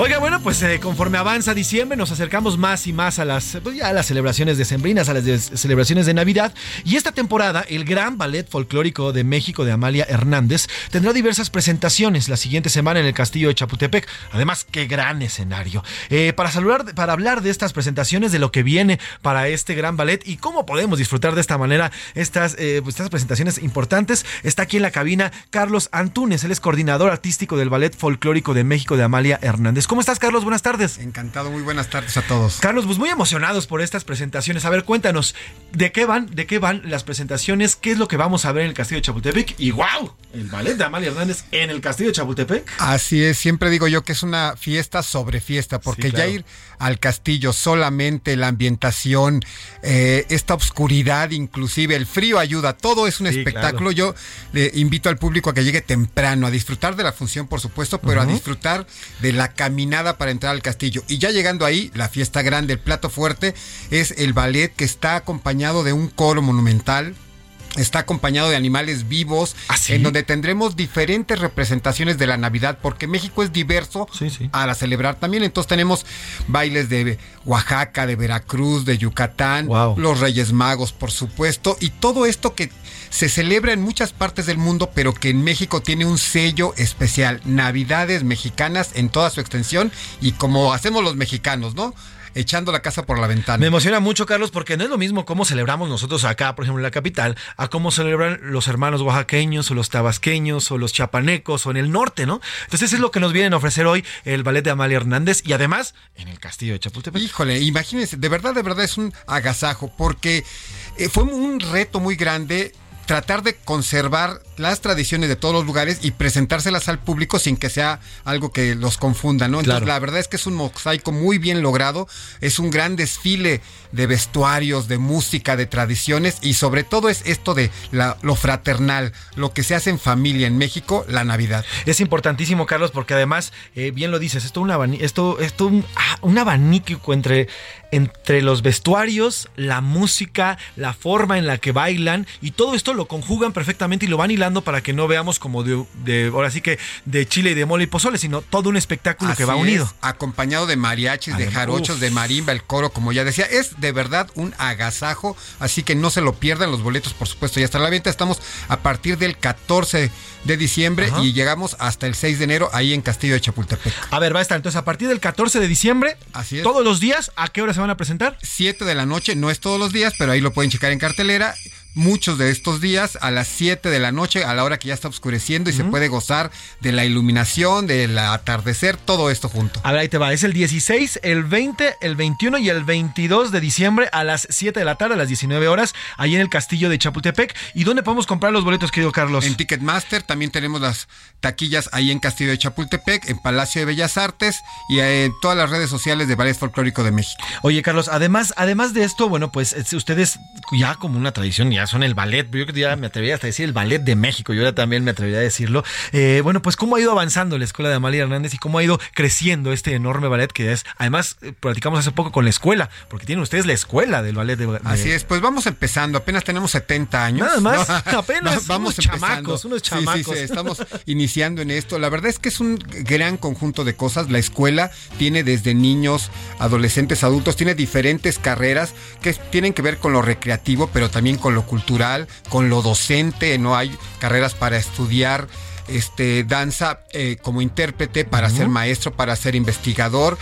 Oiga, bueno, pues eh, conforme avanza diciembre nos acercamos más y más a las, pues ya a las celebraciones decembrinas, a las celebraciones de Navidad. Y esta temporada, el Gran Ballet Folclórico de México de Amalia Hernández tendrá diversas presentaciones la siguiente semana en el Castillo de Chapultepec. Además, qué gran escenario. Eh, para, saludar, para hablar de estas presentaciones, de lo que viene para este gran ballet y cómo podemos disfrutar de esta manera estas, eh, pues, estas presentaciones importantes, está aquí en la cabina Carlos Antunes, él es coordinador artístico del Ballet Folclórico de México de Amalia Hernández. ¿Cómo estás, Carlos? Buenas tardes. Encantado, muy buenas tardes a todos. Carlos, pues muy emocionados por estas presentaciones. A ver, cuéntanos, ¿de qué van, de qué van las presentaciones? ¿Qué es lo que vamos a ver en el Castillo de Chapultepec? Y wow, el ballet de Amalia Hernández en el Castillo de Chapultepec. Así es, siempre digo yo que es una fiesta sobre fiesta, porque sí, claro. ya ir al castillo solamente la ambientación, eh, esta oscuridad, inclusive el frío ayuda, todo es un sí, espectáculo. Claro. Yo le invito al público a que llegue temprano, a disfrutar de la función, por supuesto, pero uh -huh. a disfrutar de la caminada para entrar al castillo. Y ya llegando ahí, la fiesta grande, el plato fuerte, es el ballet que está acompañado de un coro monumental está acompañado de animales vivos, ¿Ah, sí? en donde tendremos diferentes representaciones de la Navidad, porque México es diverso sí, sí. a la celebrar también. Entonces tenemos bailes de Oaxaca, de Veracruz, de Yucatán, wow. los Reyes Magos, por supuesto, y todo esto que se celebra en muchas partes del mundo, pero que en México tiene un sello especial, Navidades mexicanas en toda su extensión y como hacemos los mexicanos, ¿no? Echando la casa por la ventana. Me emociona mucho, Carlos, porque no es lo mismo cómo celebramos nosotros acá, por ejemplo, en la capital, a cómo celebran los hermanos oaxaqueños o los tabasqueños o los chapanecos o en el norte, ¿no? Entonces es lo que nos vienen a ofrecer hoy el ballet de Amalia Hernández y además en el castillo de Chapultepec. Híjole, imagínense, de verdad, de verdad es un agasajo, porque eh, fue un reto muy grande tratar de conservar las tradiciones de todos los lugares y presentárselas al público sin que sea algo que los confunda, ¿no? Entonces, la verdad es que es un mosaico muy bien logrado, es un gran desfile de vestuarios, de música, de tradiciones y sobre todo es esto de lo fraternal, lo que se hace en familia en México, la Navidad. Es importantísimo, Carlos, porque además, eh, bien lo dices, esto, un esto, esto un, ah, un abanico entre entre los vestuarios, la música, la forma en la que bailan y todo esto lo conjugan perfectamente y lo van hilando para que no veamos como de, ahora sí que de chile y de mole y pozole, sino todo un espectáculo que va unido. acompañado de mariachis, de jarochos, de marimba, el coro, como ya decía, es de verdad un agasajo, así que no se lo pierdan los boletos, por supuesto, ya está a la venta. Estamos a partir del 14 de diciembre y llegamos hasta el 6 de enero ahí en Castillo de Chapultepec. A ver, va a estar entonces a partir del 14 de diciembre, así es. todos los días, ¿a qué hora se van a presentar? 7 de la noche, no es todos los días, pero ahí lo pueden checar en cartelera muchos de estos días a las 7 de la noche, a la hora que ya está oscureciendo y se puede gozar de la iluminación, del atardecer, todo esto junto. A ver, ahí te va. Es el 16, el 20, el 21 y el 22 de diciembre a las 7 de la tarde, a las 19 horas, ahí en el castillo de Chapultepec. ¿Y dónde podemos comprar los boletos, querido Carlos? En Ticketmaster, también tenemos las taquillas ahí en Castillo de Chapultepec, en Palacio de Bellas Artes y en todas las redes sociales de Ballet Folclórico de México. Oye, Carlos, además, además de esto, bueno, pues ustedes ya como una tradición, ya son el ballet, yo ya me atrevería hasta a decir el ballet de México, yo ya también me atrevería a decirlo. Eh, bueno, pues cómo ha ido avanzando la escuela de Amalia Hernández y cómo ha ido creciendo este enorme ballet que es, además, eh, platicamos hace poco con la escuela, porque tienen ustedes la escuela del ballet de, Así es, pues vamos empezando, apenas tenemos 70 años. Nada más, apenas vamos unos chamacos, unos chamacos. estamos iniciando en esto. La verdad es que es un gran conjunto de cosas. La escuela tiene desde niños, adolescentes, adultos, tiene diferentes carreras que tienen que ver con lo recreativo, pero también con lo cultural, con lo docente, no hay carreras para estudiar este, danza eh, como intérprete, para ser maestro, para ser investigador.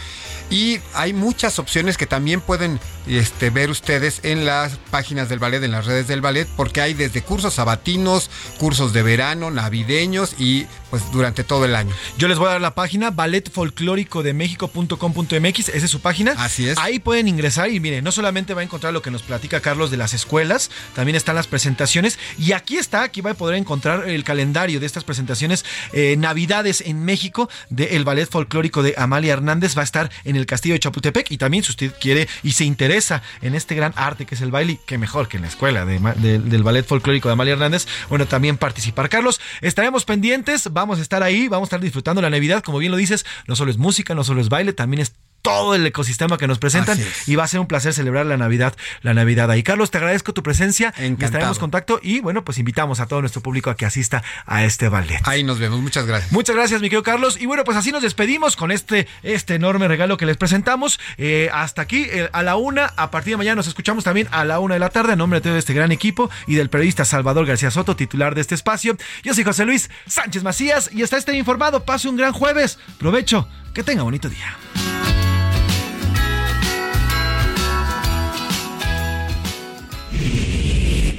Y hay muchas opciones que también pueden este, ver ustedes en las páginas del ballet, en las redes del ballet, porque hay desde cursos sabatinos, cursos de verano, navideños y pues durante todo el año. Yo les voy a dar la página balletfolclóricodemexico.com.mx, esa es su página. Así es. Ahí pueden ingresar y miren, no solamente va a encontrar lo que nos platica Carlos de las escuelas, también están las presentaciones y aquí está, aquí va a poder encontrar el calendario de estas presentaciones eh, Navidades en México del Ballet Folclórico de Amalia Hernández, va a estar en el Castillo de Chapultepec y también si usted quiere y se interesa en este gran arte que es el baile, que mejor que en la escuela del Ballet Folclórico de Amalia Hernández, bueno, también participar. Carlos, estaremos pendientes, vamos a estar ahí, vamos a estar disfrutando la Navidad, como bien lo dices, no solo es música, no solo es baile, también es todo el ecosistema que nos presentan y va a ser un placer celebrar la Navidad, la Navidad ahí. Carlos, te agradezco tu presencia, Encantado. estaremos en contacto y bueno, pues invitamos a todo nuestro público a que asista a este ballet. Ahí nos vemos, muchas gracias. Muchas gracias, mi querido Carlos. Y bueno, pues así nos despedimos con este, este enorme regalo que les presentamos. Eh, hasta aquí, eh, a la una, a partir de mañana nos escuchamos también a la una de la tarde, a nombre de todo este gran equipo y del periodista Salvador García Soto, titular de este espacio. Yo soy José Luis Sánchez Macías y está este informado. Pase un gran jueves. Provecho. Que tenga bonito día.